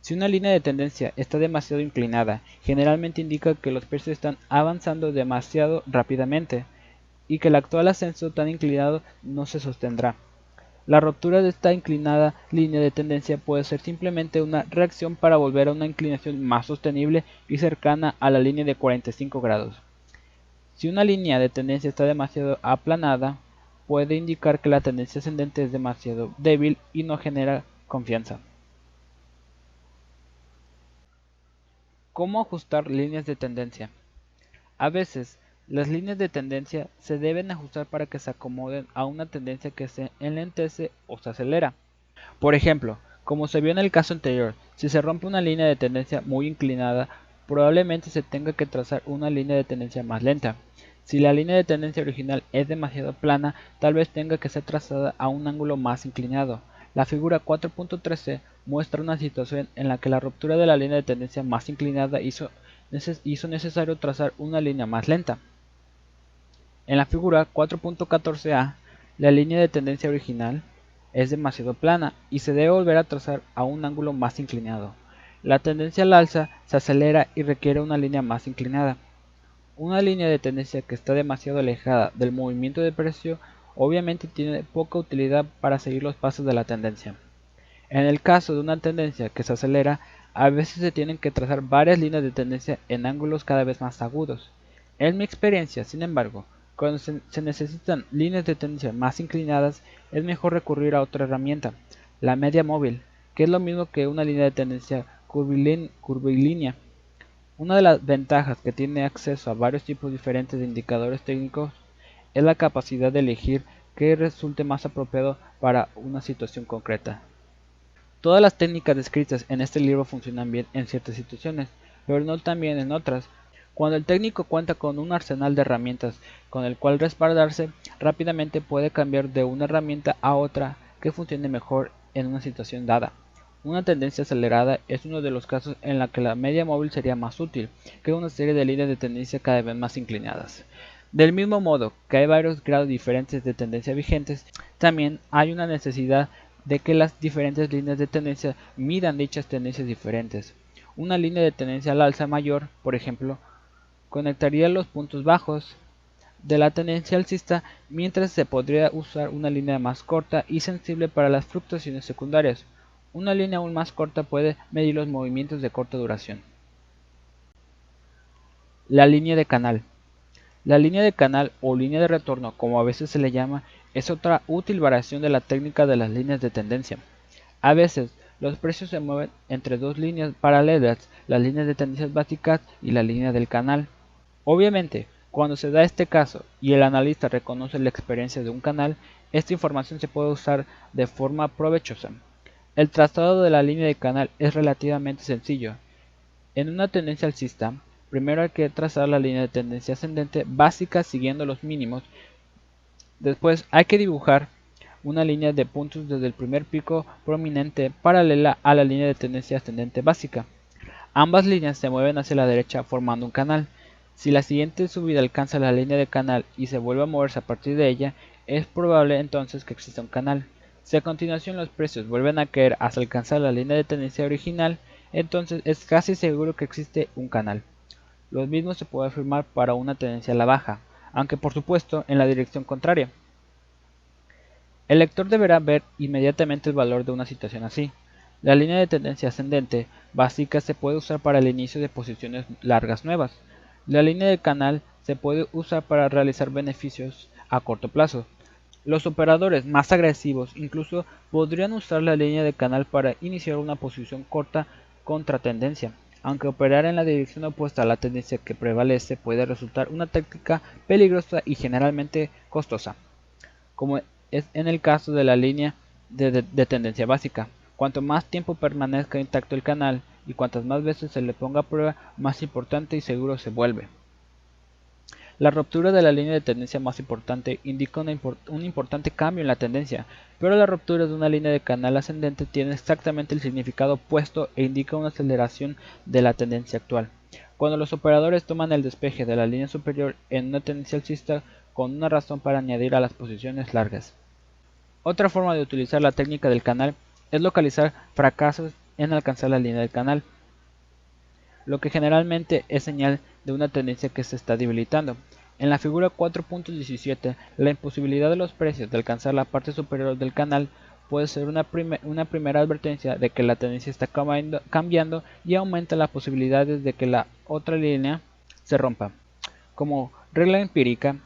Si una línea de tendencia está demasiado inclinada, generalmente indica que los precios están avanzando demasiado rápidamente y que el actual ascenso tan inclinado no se sostendrá. La ruptura de esta inclinada línea de tendencia puede ser simplemente una reacción para volver a una inclinación más sostenible y cercana a la línea de 45 grados. Si una línea de tendencia está demasiado aplanada, puede indicar que la tendencia ascendente es demasiado débil y no genera confianza. ¿Cómo ajustar líneas de tendencia? A veces, las líneas de tendencia se deben ajustar para que se acomoden a una tendencia que se enlentece o se acelera. Por ejemplo, como se vio en el caso anterior, si se rompe una línea de tendencia muy inclinada, probablemente se tenga que trazar una línea de tendencia más lenta. Si la línea de tendencia original es demasiado plana, tal vez tenga que ser trazada a un ángulo más inclinado. La figura 4.13 muestra una situación en la que la ruptura de la línea de tendencia más inclinada hizo, hizo necesario trazar una línea más lenta. En la figura 4.14a, la línea de tendencia original es demasiado plana y se debe volver a trazar a un ángulo más inclinado. La tendencia al alza se acelera y requiere una línea más inclinada. Una línea de tendencia que está demasiado alejada del movimiento de precio obviamente tiene poca utilidad para seguir los pasos de la tendencia. En el caso de una tendencia que se acelera, a veces se tienen que trazar varias líneas de tendencia en ángulos cada vez más agudos. En mi experiencia, sin embargo, cuando se, necesitan líneas de tendencia más inclinadas, es mejor recurrir a otra herramienta, la media móvil, que es lo mismo que una línea de tendencia curvilínea. Una de las ventajas que tiene acceso a varios tipos diferentes de indicadores técnicos es la capacidad de elegir qué resulte más apropiado para una situación concreta. Todas las técnicas descritas en este libro funcionan bien en ciertas situaciones, pero no también en otras. Cuando el técnico cuenta con un arsenal de herramientas con el cual respaldarse, rápidamente puede cambiar de una herramienta a otra que funcione mejor en una situación dada. Una tendencia acelerada es uno de los casos en la que la media móvil sería más útil que una serie de líneas de tendencia cada vez más inclinadas. Del mismo modo que hay varios grados diferentes de tendencia vigentes, también hay una necesidad de que las diferentes líneas de tendencia midan dichas tendencias diferentes. Una línea de tendencia al alza mayor, por ejemplo, conectaría los puntos bajos de la tendencia alcista, mientras se podría usar una línea más corta y sensible para las fluctuaciones secundarias. Una línea aún más corta puede medir los movimientos de corta duración. La línea de canal. La línea de canal o línea de retorno, como a veces se le llama, es otra útil variación de la técnica de las líneas de tendencia. A veces, los precios se mueven entre dos líneas paralelas, las líneas de tendencia básicas y la línea del canal. Obviamente, cuando se da este caso y el analista reconoce la experiencia de un canal, esta información se puede usar de forma provechosa. El trazado de la línea de canal es relativamente sencillo. En una tendencia alcista, primero hay que trazar la línea de tendencia ascendente básica siguiendo los mínimos. Después hay que dibujar una línea de puntos desde el primer pico prominente paralela a la línea de tendencia ascendente básica. Ambas líneas se mueven hacia la derecha formando un canal. Si la siguiente subida alcanza la línea de canal y se vuelve a moverse a partir de ella, es probable entonces que exista un canal. Si a continuación los precios vuelven a caer hasta alcanzar la línea de tendencia original, entonces es casi seguro que existe un canal. Lo mismo se puede afirmar para una tendencia a la baja, aunque por supuesto en la dirección contraria. El lector deberá ver inmediatamente el valor de una situación así. La línea de tendencia ascendente básica se puede usar para el inicio de posiciones largas nuevas. La línea de canal se puede usar para realizar beneficios a corto plazo. Los operadores más agresivos incluso podrían usar la línea de canal para iniciar una posición corta contra tendencia. Aunque operar en la dirección opuesta a la tendencia que prevalece puede resultar una táctica peligrosa y generalmente costosa, como es en el caso de la línea de, de tendencia básica. Cuanto más tiempo permanezca intacto el canal y cuantas más veces se le ponga a prueba, más importante y seguro se vuelve. La ruptura de la línea de tendencia más importante indica un importante cambio en la tendencia, pero la ruptura de una línea de canal ascendente tiene exactamente el significado opuesto e indica una aceleración de la tendencia actual. Cuando los operadores toman el despeje de la línea superior en una tendencia alcista con una razón para añadir a las posiciones largas. Otra forma de utilizar la técnica del canal es localizar fracasos en alcanzar la línea del canal, lo que generalmente es señal de una tendencia que se está debilitando. En la figura 4.17, la imposibilidad de los precios de alcanzar la parte superior del canal puede ser una, una primera advertencia de que la tendencia está cambiando y aumenta las posibilidades de que la otra línea se rompa. Como regla empírica,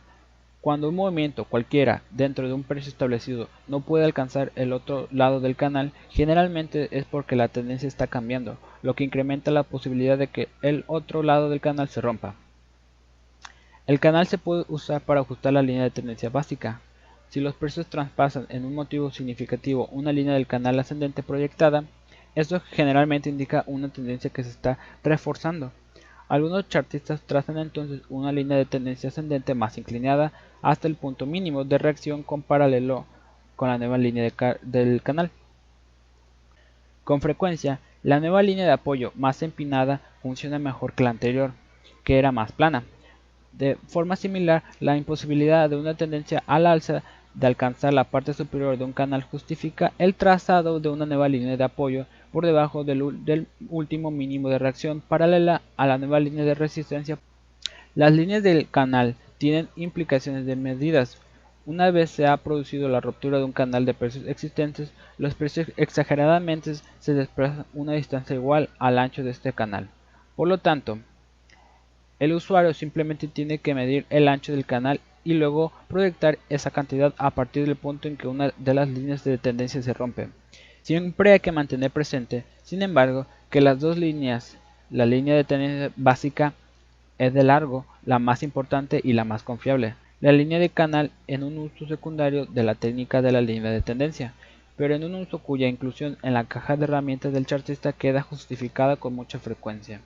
cuando un movimiento cualquiera dentro de un precio establecido no puede alcanzar el otro lado del canal, generalmente es porque la tendencia está cambiando, lo que incrementa la posibilidad de que el otro lado del canal se rompa. El canal se puede usar para ajustar la línea de tendencia básica. Si los precios traspasan en un motivo significativo una línea del canal ascendente proyectada, esto generalmente indica una tendencia que se está reforzando. Algunos chartistas trazan entonces una línea de tendencia ascendente más inclinada hasta el punto mínimo de reacción con paralelo con la nueva línea del canal. Con frecuencia, la nueva línea de apoyo más empinada funciona mejor que la anterior, que era más plana. De forma similar, la imposibilidad de una tendencia al alza de alcanzar la parte superior de un canal justifica el trazado de una nueva línea de apoyo por debajo del, último mínimo de reacción paralela a la nueva línea de resistencia. Las líneas del canal tienen implicaciones de medidas. Una vez se ha producido la ruptura de un canal de precios existentes, los precios exageradamente se desplazan una distancia igual al ancho de este canal. Por lo tanto, el usuario simplemente tiene que medir el ancho del canal y luego proyectar esa cantidad a partir del punto en que una de las líneas de tendencia se rompe. Siempre hay que mantener presente, sin embargo, que las dos líneas, la línea de tendencia básica es de largo, la más importante y la más confiable. La línea de canal en un uso secundario de la técnica de la línea de tendencia, pero en un uso cuya inclusión en la caja de herramientas del chartista queda justificada con mucha frecuencia.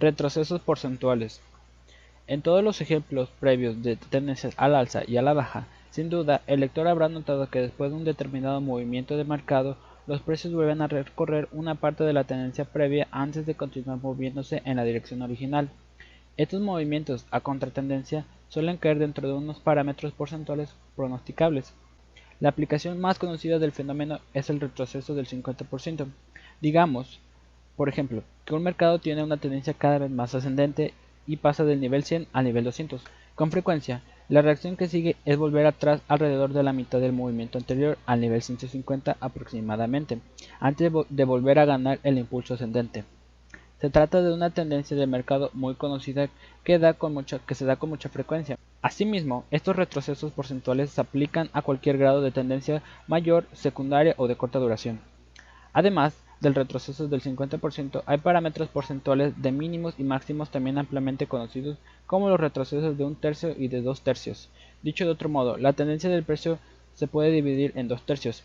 Retrocesos porcentuales. En todos los ejemplos previos de tendencias al alza y a la baja, sin duda, el lector habrá notado que después de un determinado movimiento de mercado, los precios vuelven a recorrer una parte de la tendencia previa antes de continuar moviéndose en la dirección original. Estos movimientos a contratendencia suelen caer dentro de unos parámetros porcentuales pronosticables. La aplicación más conocida del fenómeno es el retroceso del 50%. Digamos, por ejemplo, que un mercado tiene una tendencia cada vez más ascendente y pasa del nivel 100 al nivel 200. Con frecuencia, la reacción que sigue es volver atrás alrededor de la mitad del movimiento anterior al nivel 150 aproximadamente, antes de volver a ganar el impulso ascendente. Se trata de una tendencia de mercado muy conocida que, da con mucha, que se da con mucha frecuencia. Asimismo, estos retrocesos porcentuales se aplican a cualquier grado de tendencia mayor, secundaria o de corta duración. Además, del retroceso del 50%, hay parámetros porcentuales de mínimos y máximos también ampliamente conocidos como los retrocesos de un tercio y de dos tercios. Dicho de otro modo, la tendencia del precio se puede dividir en dos tercios.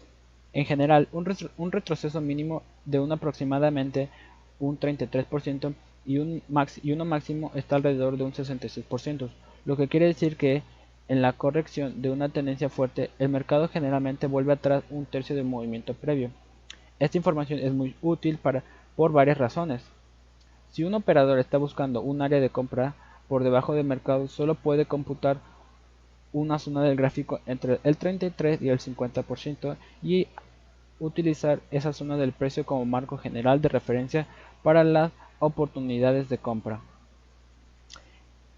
En general, un, retroceso mínimo de un aproximadamente un 33% y, un y uno máximo está alrededor de un 66%, lo que quiere decir que en la corrección de una tendencia fuerte, el mercado generalmente vuelve atrás un tercio del movimiento previo. Esta información es muy útil por varias razones. Si un operador está buscando un área de compra por debajo del mercado, solo puede computar una zona del gráfico entre el 33 y el 50% y utilizar esa zona del precio como marco general de referencia para las oportunidades de compra.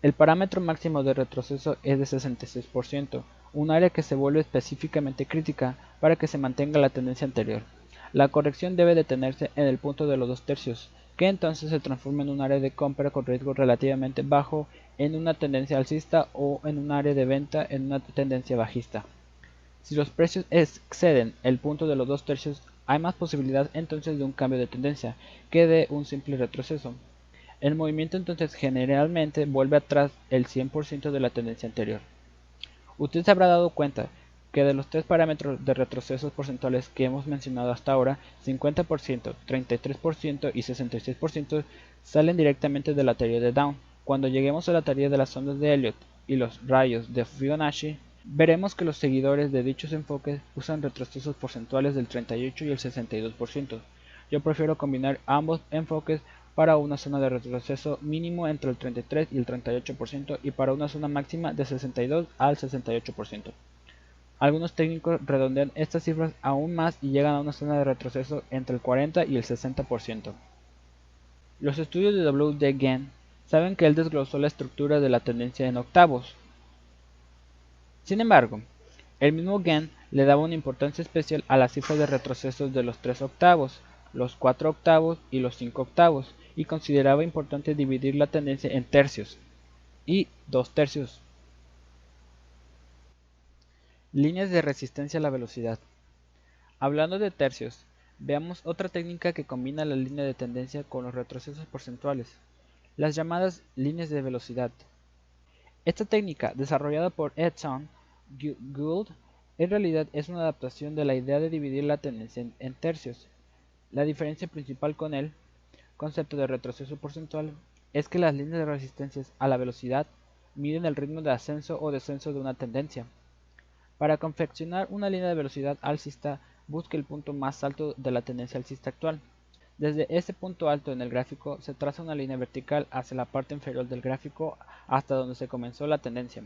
El parámetro máximo de retroceso es de 66%, un área que se vuelve específicamente crítica para que se mantenga la tendencia anterior. La corrección debe detenerse en el punto de los dos tercios, que entonces se transforma en un área de compra con riesgo relativamente bajo en una tendencia alcista o en un área de venta en una tendencia bajista. Si los precios exceden el punto de los dos tercios, hay más posibilidad entonces de un cambio de tendencia que de un simple retroceso. El movimiento entonces generalmente vuelve atrás el 100% de la tendencia anterior. Usted se habrá dado cuenta que de los tres parámetros de retrocesos porcentuales que hemos mencionado hasta ahora, 50%, 33% y 66% salen directamente de la teoría de Down. Cuando lleguemos a la teoría de las ondas de Elliot y los rayos de Fibonacci, veremos que los seguidores de dichos enfoques usan retrocesos porcentuales del 38 y el 62%. Yo prefiero combinar ambos enfoques para una zona de retroceso mínimo entre el 33 y el 38% y para una zona máxima de 62 al 68%. Algunos técnicos redondean estas cifras aún más y llegan a una zona de retroceso entre el 40 y el 60%. Los estudios de W. D. Gann saben que él desglosó la estructura de la tendencia en octavos. Sin embargo, el mismo Gann le daba una importancia especial a las cifras de retrocesos de los 3 octavos, los 4 octavos y los 5 octavos, y consideraba importante dividir la tendencia en tercios y dos tercios Líneas de resistencia a la velocidad. Hablando de tercios, veamos otra técnica que combina la línea de tendencia con los retrocesos porcentuales, las llamadas líneas de velocidad. Esta técnica, desarrollada por Edson Gould, en realidad es una adaptación de la idea de dividir la tendencia en, tercios. La diferencia principal con el concepto de retroceso porcentual es que las líneas de resistencia a la velocidad miden el ritmo de ascenso o descenso de una tendencia. Para confeccionar una línea de velocidad alcista, busque el punto más alto de la tendencia alcista actual. Desde ese punto alto en el gráfico se traza una línea vertical hacia la parte inferior del gráfico hasta donde se comenzó la tendencia.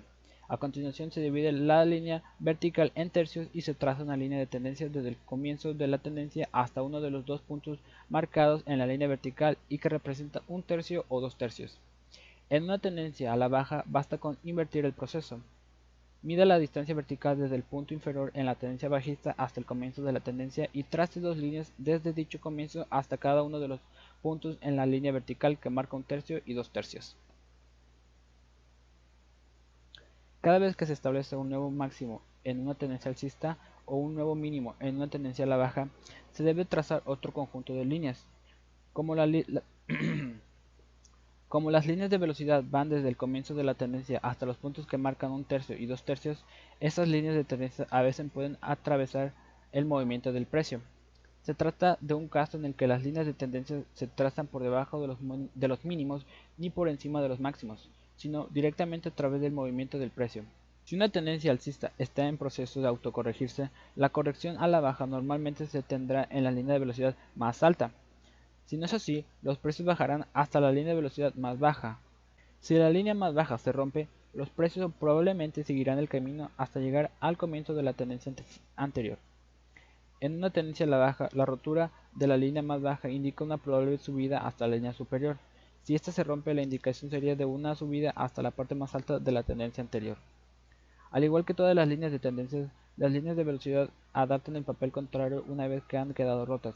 A continuación se divide la línea vertical en tercios y se traza una línea de tendencia desde el comienzo de la tendencia hasta uno de los dos puntos marcados en la línea vertical y que representa un tercio o dos tercios. En una tendencia a la baja basta con invertir el proceso. Mida la distancia vertical desde el punto inferior en la tendencia bajista hasta el comienzo de la tendencia y trace dos líneas desde dicho comienzo hasta cada uno de los puntos en la línea vertical que marca un tercio y dos tercios. Cada vez que se establece un nuevo máximo en una tendencia alcista o un nuevo mínimo en una tendencia a la baja, se debe trazar otro conjunto de líneas, como la, la Como las líneas de velocidad van desde el comienzo de la tendencia hasta los puntos que marcan un tercio y dos tercios, estas líneas de tendencia a veces pueden atravesar el movimiento del precio. Se trata de un caso en el que las líneas de tendencia se trazan por debajo de los, de los mínimos ni por encima de los máximos, sino directamente a través del movimiento del precio. Si una tendencia alcista está en proceso de autocorregirse, la corrección a la baja normalmente se tendrá en la línea de velocidad más alta. Si no es así, los precios bajarán hasta la línea de velocidad más baja. Si la línea más baja se rompe, los precios probablemente seguirán el camino hasta llegar al comienzo de la tendencia anterior. En una tendencia a la baja, la rotura de la línea más baja indica una probable subida hasta la línea superior. Si esta se rompe, la indicación sería de una subida hasta la parte más alta de la tendencia anterior. Al igual que todas las líneas de tendencias, las líneas de velocidad adaptan el papel contrario una vez que han quedado rotas.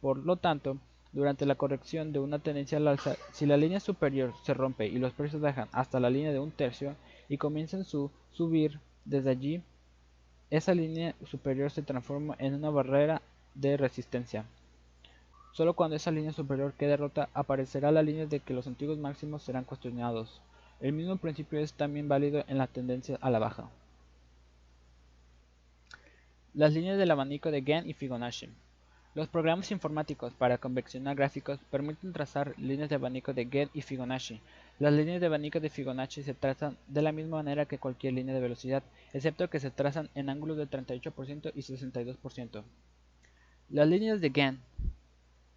Por lo tanto, durante la corrección de una tendencia al alza, si la línea superior se rompe y los precios bajan hasta la línea de un tercio y comienzan su subir desde allí, esa línea superior se transforma en una barrera de resistencia. Solo cuando esa línea superior quede rota aparecerá la línea de que los antiguos máximos serán cuestionados. El mismo principio es también válido en la tendencia a la baja. Las líneas del abanico de Gann y Fibonacci. Los programas informáticos para conveccionar gráficos permiten trazar líneas de abanico de Gann y Fibonacci. Las líneas de abanico de Fibonacci se trazan de la misma manera que cualquier línea de velocidad, excepto que se trazan en ángulos de 38% y 62%. Las líneas de Gann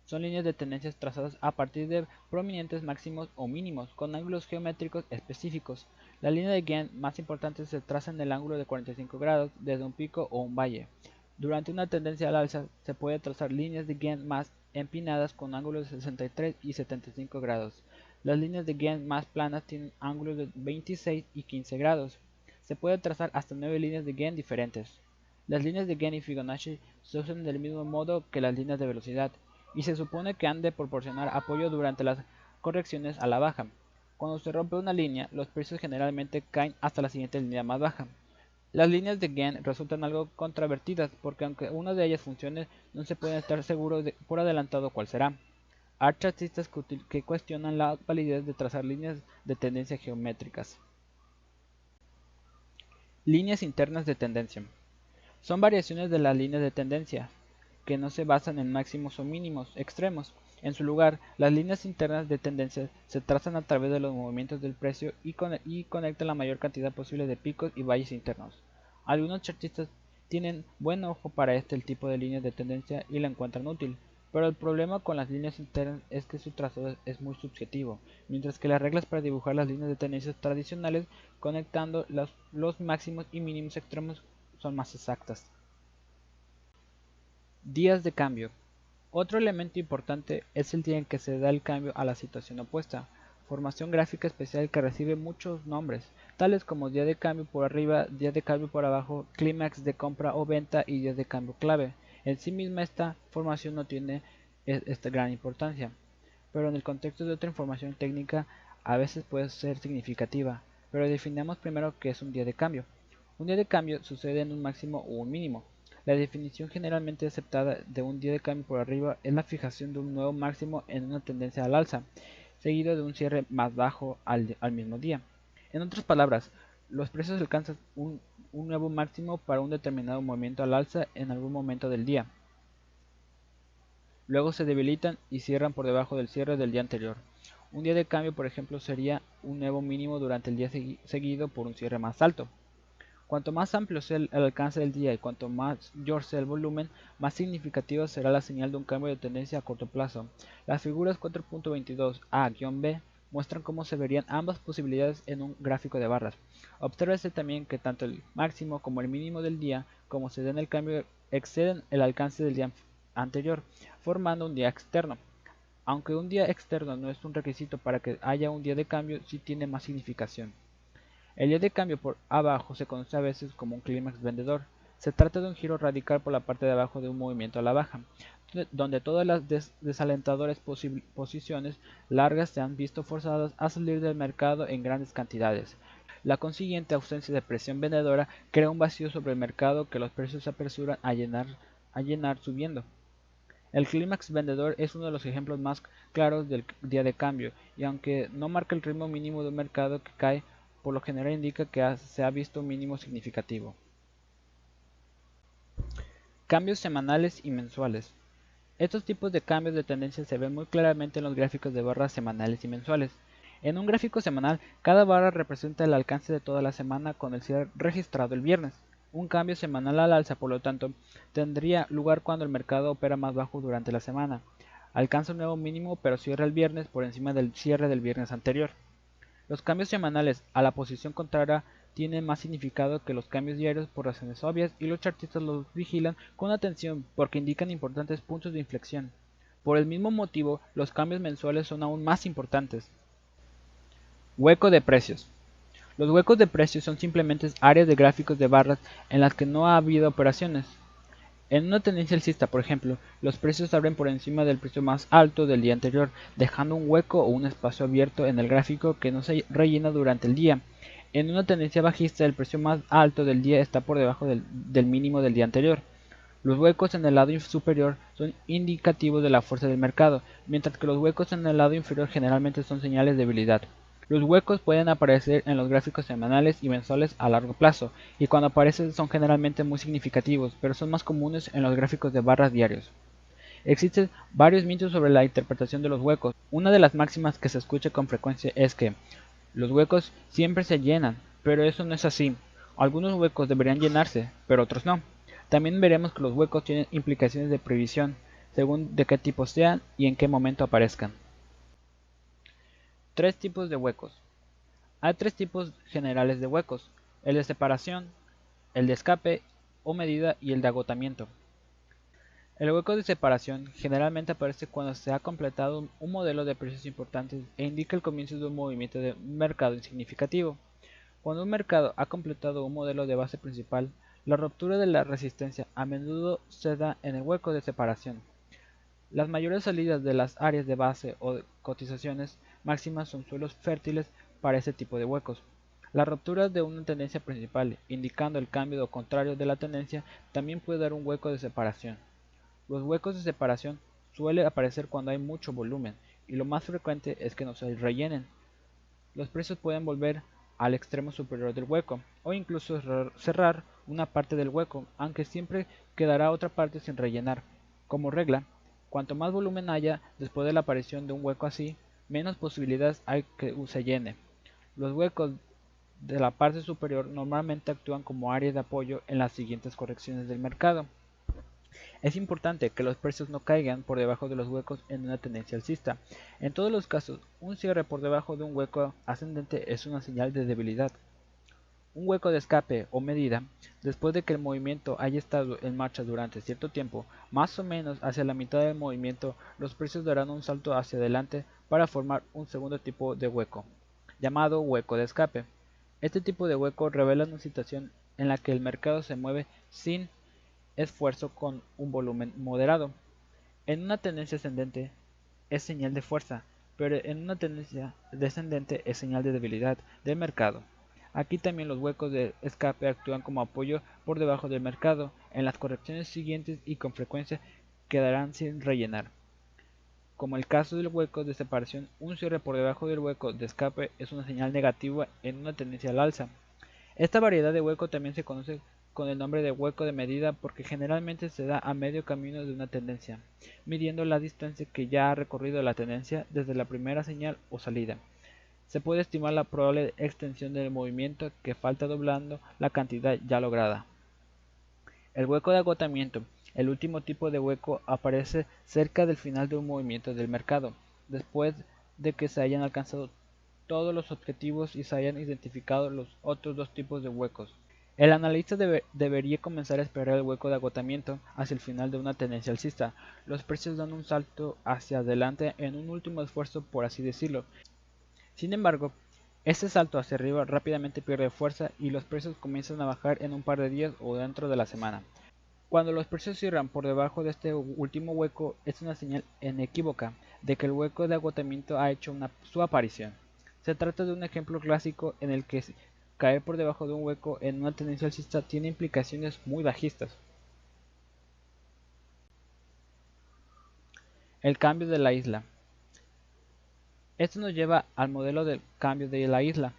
son líneas de tendencias trazadas a partir de prominentes máximos o mínimos con ángulos geométricos específicos. La línea de Gann más importante se traza en el ángulo de 45 grados desde un pico o un valle. Durante una tendencia al alza se puede trazar líneas de Gann más empinadas con ángulos de 63 y 75 grados. Las líneas de Gann más planas tienen ángulos de 26 y 15 grados. Se puede trazar hasta 9 líneas de Gann diferentes. Las líneas de Gann y Fibonacci se usan del mismo modo que las líneas de velocidad y se supone que han de proporcionar apoyo durante las correcciones a la baja. Cuando se rompe una línea, los precios generalmente caen hasta la siguiente línea más baja. Las líneas de Gann resultan algo controvertidas porque aunque una de ellas funcione, no se puede estar seguro por adelantado cuál será. Hay artistas que cuestionan la validez de trazar líneas de tendencia geométricas. Líneas internas de tendencia. Son variaciones de las líneas de tendencia que no se basan en máximos o mínimos extremos. En su lugar, las líneas internas de tendencia se trazan a través de los movimientos del precio y, conectan la mayor cantidad posible de picos y valles internos. Algunos chartistas tienen buen ojo para este tipo de líneas de tendencia y la encuentran útil, pero el problema con las líneas internas es que su trazado es muy subjetivo, mientras que las reglas para dibujar las líneas de tendencia tradicionales conectando los, máximos y mínimos extremos son más exactas. Días de cambio. Otro elemento importante es el día en que se da el cambio a la situación opuesta, formación gráfica especial que recibe muchos nombres, tales como día de cambio por arriba, día de cambio por abajo, clímax de compra o venta y día de cambio clave. En sí misma esta formación no tiene esta gran importancia, pero en el contexto de otra información técnica a veces puede ser significativa, pero definamos primero qué es un día de cambio. Un día de cambio sucede en un máximo o un mínimo. La definición generalmente aceptada de un día de cambio por arriba es la fijación de un nuevo máximo en una tendencia al alza, seguido de un cierre más bajo al, mismo día. En otras palabras, los precios alcanzan un, nuevo máximo para un determinado movimiento al alza en algún momento del día. Luego se debilitan y cierran por debajo del cierre del día anterior. Un día de cambio, por ejemplo, sería un nuevo mínimo durante el día seguido por un cierre más alto. Cuanto más amplio sea el alcance del día y cuanto mayor sea el volumen, más significativo será la señal de un cambio de tendencia a corto plazo. Las figuras 4.22a-b muestran cómo se verían ambas posibilidades en un gráfico de barras. Obsérvese también que tanto el máximo como el mínimo del día, como se den el cambio, exceden el alcance del día anterior, formando un día externo. Aunque un día externo no es un requisito para que haya un día de cambio, sí tiene más significación. El día de cambio por abajo se conoce a veces como un clímax vendedor. Se trata de un giro radical por la parte de abajo de un movimiento a la baja, donde todas las desalentadoras posiciones largas se han visto forzadas a salir del mercado en grandes cantidades. La consiguiente ausencia de presión vendedora crea un vacío sobre el mercado que los precios se apresuran a llenar, a llenar subiendo. El clímax vendedor es uno de los ejemplos más claros del día de cambio, y aunque no marca el ritmo mínimo de un mercado que cae, por lo general indica que se ha visto un mínimo significativo. Cambios semanales y mensuales. Estos tipos de cambios de tendencia se ven muy claramente en los gráficos de barras semanales y mensuales. En un gráfico semanal, cada barra representa el alcance de toda la semana con el cierre registrado el viernes. Un cambio semanal al alza, por lo tanto, tendría lugar cuando el mercado opera más bajo durante la semana. Alcanza un nuevo mínimo pero cierra el viernes por encima del cierre del viernes anterior. Los cambios semanales a la posición contraria tienen más significado que los cambios diarios por razones obvias y los chartistas los vigilan con atención porque indican importantes puntos de inflexión. Por el mismo motivo, los cambios mensuales son aún más importantes. Hueco de precios. Los huecos de precios son simplemente áreas de gráficos de barras en las que no ha habido operaciones. En una tendencia alcista, por ejemplo, los precios abren por encima del precio más alto del día anterior, dejando un hueco o un espacio abierto en el gráfico que no se rellena durante el día. En una tendencia bajista, el precio más alto del día está por debajo del, del mínimo del día anterior. Los huecos en el lado superior son indicativos de la fuerza del mercado, mientras que los huecos en el lado inferior generalmente son señales de debilidad. Los huecos pueden aparecer en los gráficos semanales y mensuales a largo plazo, y cuando aparecen son generalmente muy significativos, pero son más comunes en los gráficos de barras diarios. Existen varios mitos sobre la interpretación de los huecos. Una de las máximas que se escucha con frecuencia es que los huecos siempre se llenan, pero eso no es así. Algunos huecos deberían llenarse, pero otros no. También veremos que los huecos tienen implicaciones de previsión, según de qué tipo sean y en qué momento aparezcan. Tres tipos de huecos. Hay tres tipos generales de huecos, el de separación, el de escape o medida y el de agotamiento. El hueco de separación generalmente aparece cuando se ha completado un modelo de precios importantes e indica el comienzo de un movimiento de mercado insignificativo. Cuando un mercado ha completado un modelo de base principal, la ruptura de la resistencia a menudo se da en el hueco de separación. Las mayores salidas de las áreas de base o cotizaciones máximas son suelos fértiles para este tipo de huecos. La ruptura de una tendencia principal, indicando el cambio contrario de la tendencia, también puede dar un hueco de separación. Los huecos de separación suelen aparecer cuando hay mucho volumen, y lo más frecuente es que no se rellenen. Los precios pueden volver al extremo superior del hueco, o incluso cerrar una parte del hueco, aunque siempre quedará otra parte sin rellenar. Como regla, cuanto más volumen haya después de la aparición de un hueco así, menos posibilidades hay que se llene. Los huecos de la parte superior normalmente actúan como área de apoyo en las siguientes correcciones del mercado. Es importante que los precios no caigan por debajo de los huecos en una tendencia alcista. En todos los casos, un cierre por debajo de un hueco ascendente es una señal de debilidad. Un hueco de escape o medida, después de que el movimiento haya estado en marcha durante cierto tiempo, más o menos hacia la mitad del movimiento, los precios darán un salto hacia adelante para formar un segundo tipo de hueco, llamado hueco de escape. Este tipo de hueco revela una situación en la que el mercado se mueve sin esfuerzo con un volumen moderado. En una tendencia ascendente es señal de fuerza, pero en una tendencia descendente es señal de debilidad del mercado. Aquí también los huecos de escape actúan como apoyo por debajo del mercado. En las correcciones siguientes y con frecuencia quedarán sin rellenar. Como el caso del hueco de separación, un cierre por debajo del hueco de escape es una señal negativa en una tendencia al alza. Esta variedad de hueco también se conoce con el nombre de hueco de medida porque generalmente se da a medio camino de una tendencia, midiendo la distancia que ya ha recorrido la tendencia desde la primera señal o salida. Se puede estimar la probable extensión del movimiento que falta doblando la cantidad ya lograda. El hueco de agotamiento el último tipo de hueco aparece cerca del final de un movimiento del mercado, después de que se hayan alcanzado todos los objetivos y se hayan identificado los otros dos tipos de huecos. El analista debería comenzar a esperar el hueco de agotamiento hacia el final de una tendencia alcista. Los precios dan un salto hacia adelante en un último esfuerzo, por así decirlo. Sin embargo, este salto hacia arriba rápidamente pierde fuerza y los precios comienzan a bajar en un par de días o dentro de la semana. Cuando los precios cierran por debajo de este último hueco es una señal inequívoca de que el hueco de agotamiento ha hecho su aparición. Se trata de un ejemplo clásico en el que caer por debajo de un hueco en una tendencia alcista tiene implicaciones muy bajistas. El cambio de la isla. Esto nos lleva al modelo del cambio de la isla.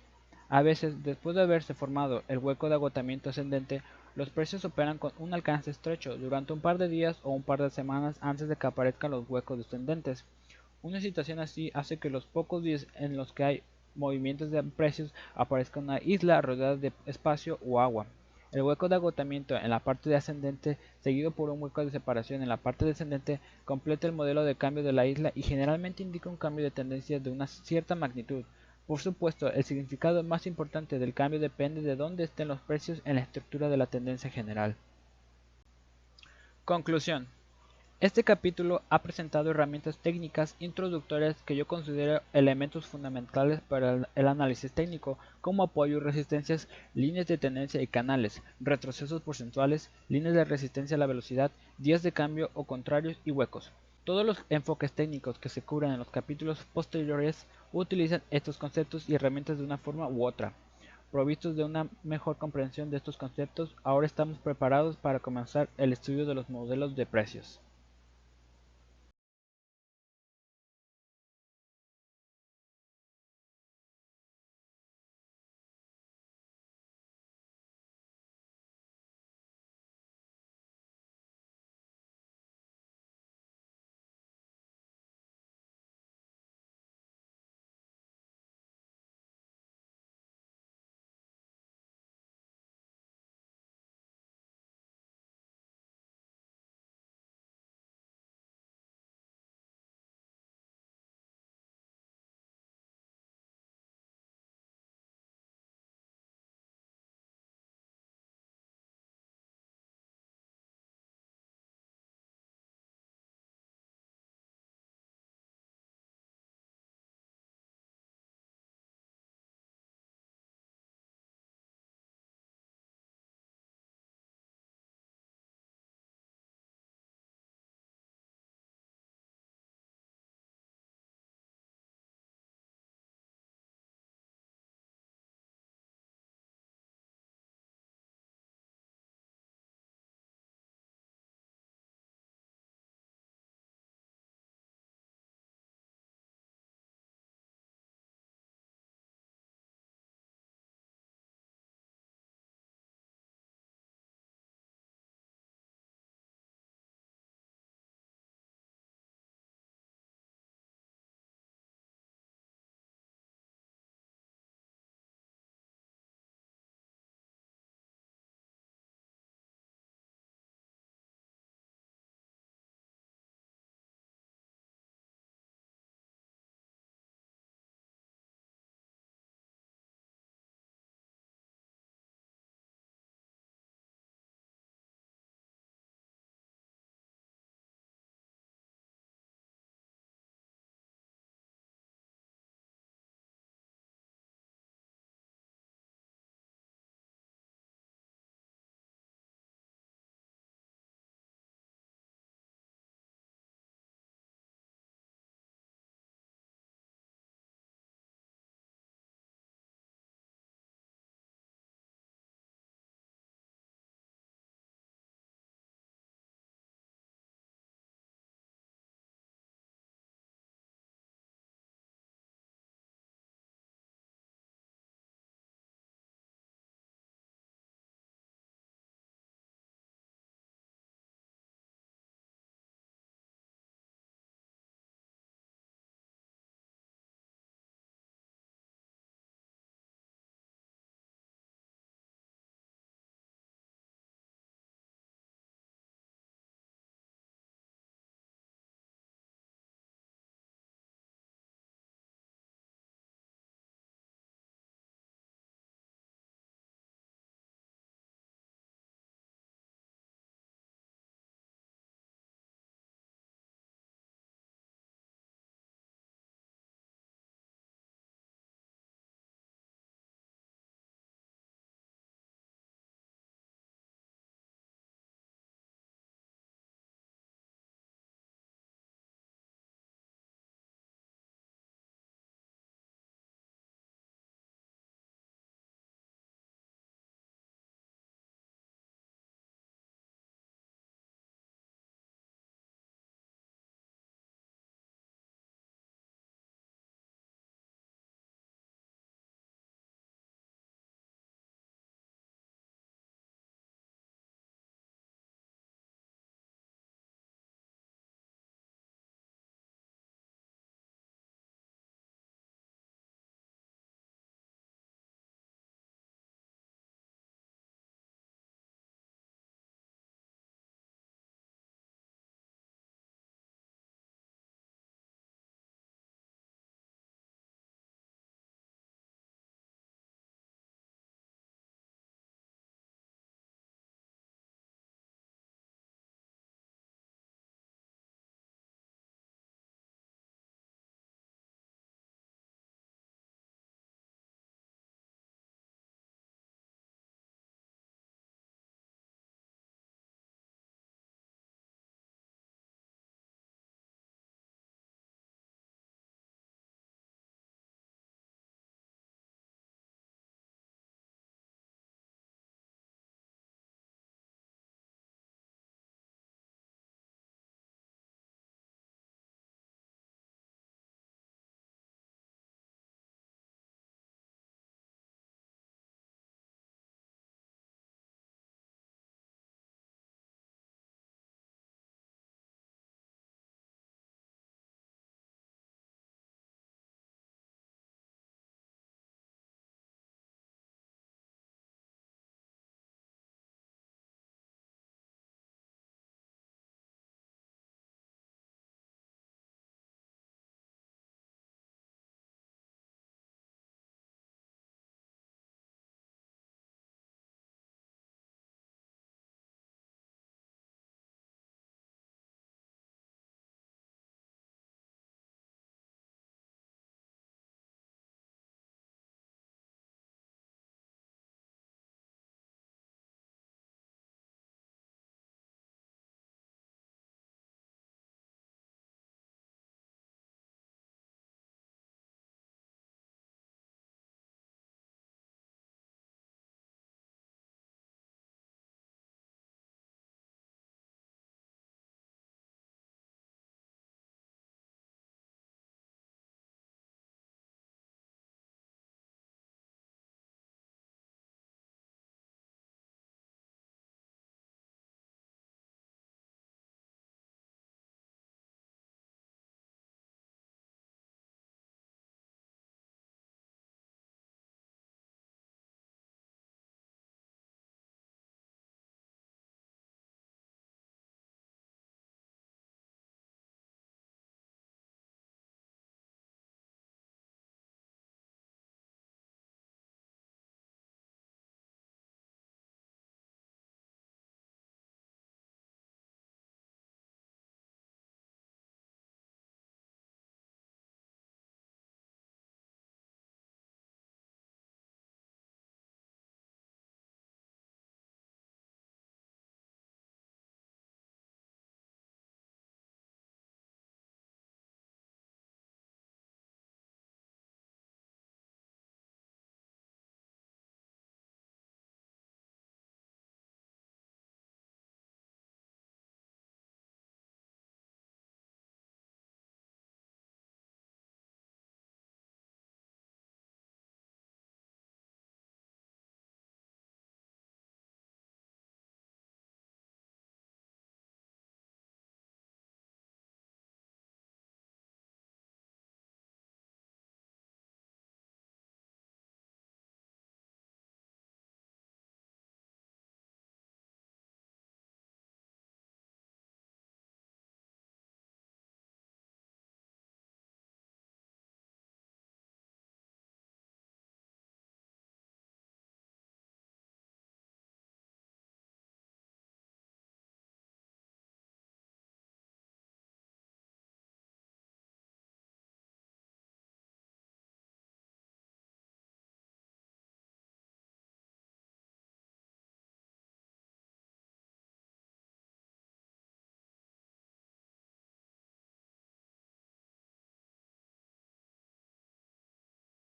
A veces, después de haberse formado el hueco de agotamiento ascendente, Los precios operan con un alcance estrecho durante un par de días o un par de semanas antes de que aparezcan los huecos descendentes. Una situación así hace que los pocos días en los que hay movimientos de precios aparezca una isla rodeada de espacio o agua. El hueco de agotamiento en la parte ascendente, seguido por un hueco de separación en la parte descendente, completa el modelo de cambio de la isla y generalmente indica un cambio de tendencia de una cierta magnitud. Por supuesto, el significado más importante del cambio depende de dónde estén los precios en la estructura de la tendencia general. Conclusión. Este capítulo ha presentado herramientas técnicas introductorias que yo considero elementos fundamentales para el análisis técnico, como apoyo y resistencias, líneas de tendencia y canales, retrocesos porcentuales, líneas de resistencia a la velocidad, días de cambio o contrarios y huecos. Todos los enfoques técnicos que se cubran en los capítulos posteriores utilizan estos conceptos y herramientas de una forma u otra. Provistos de una mejor comprensión de estos conceptos, ahora estamos preparados para comenzar el estudio de los modelos de precios.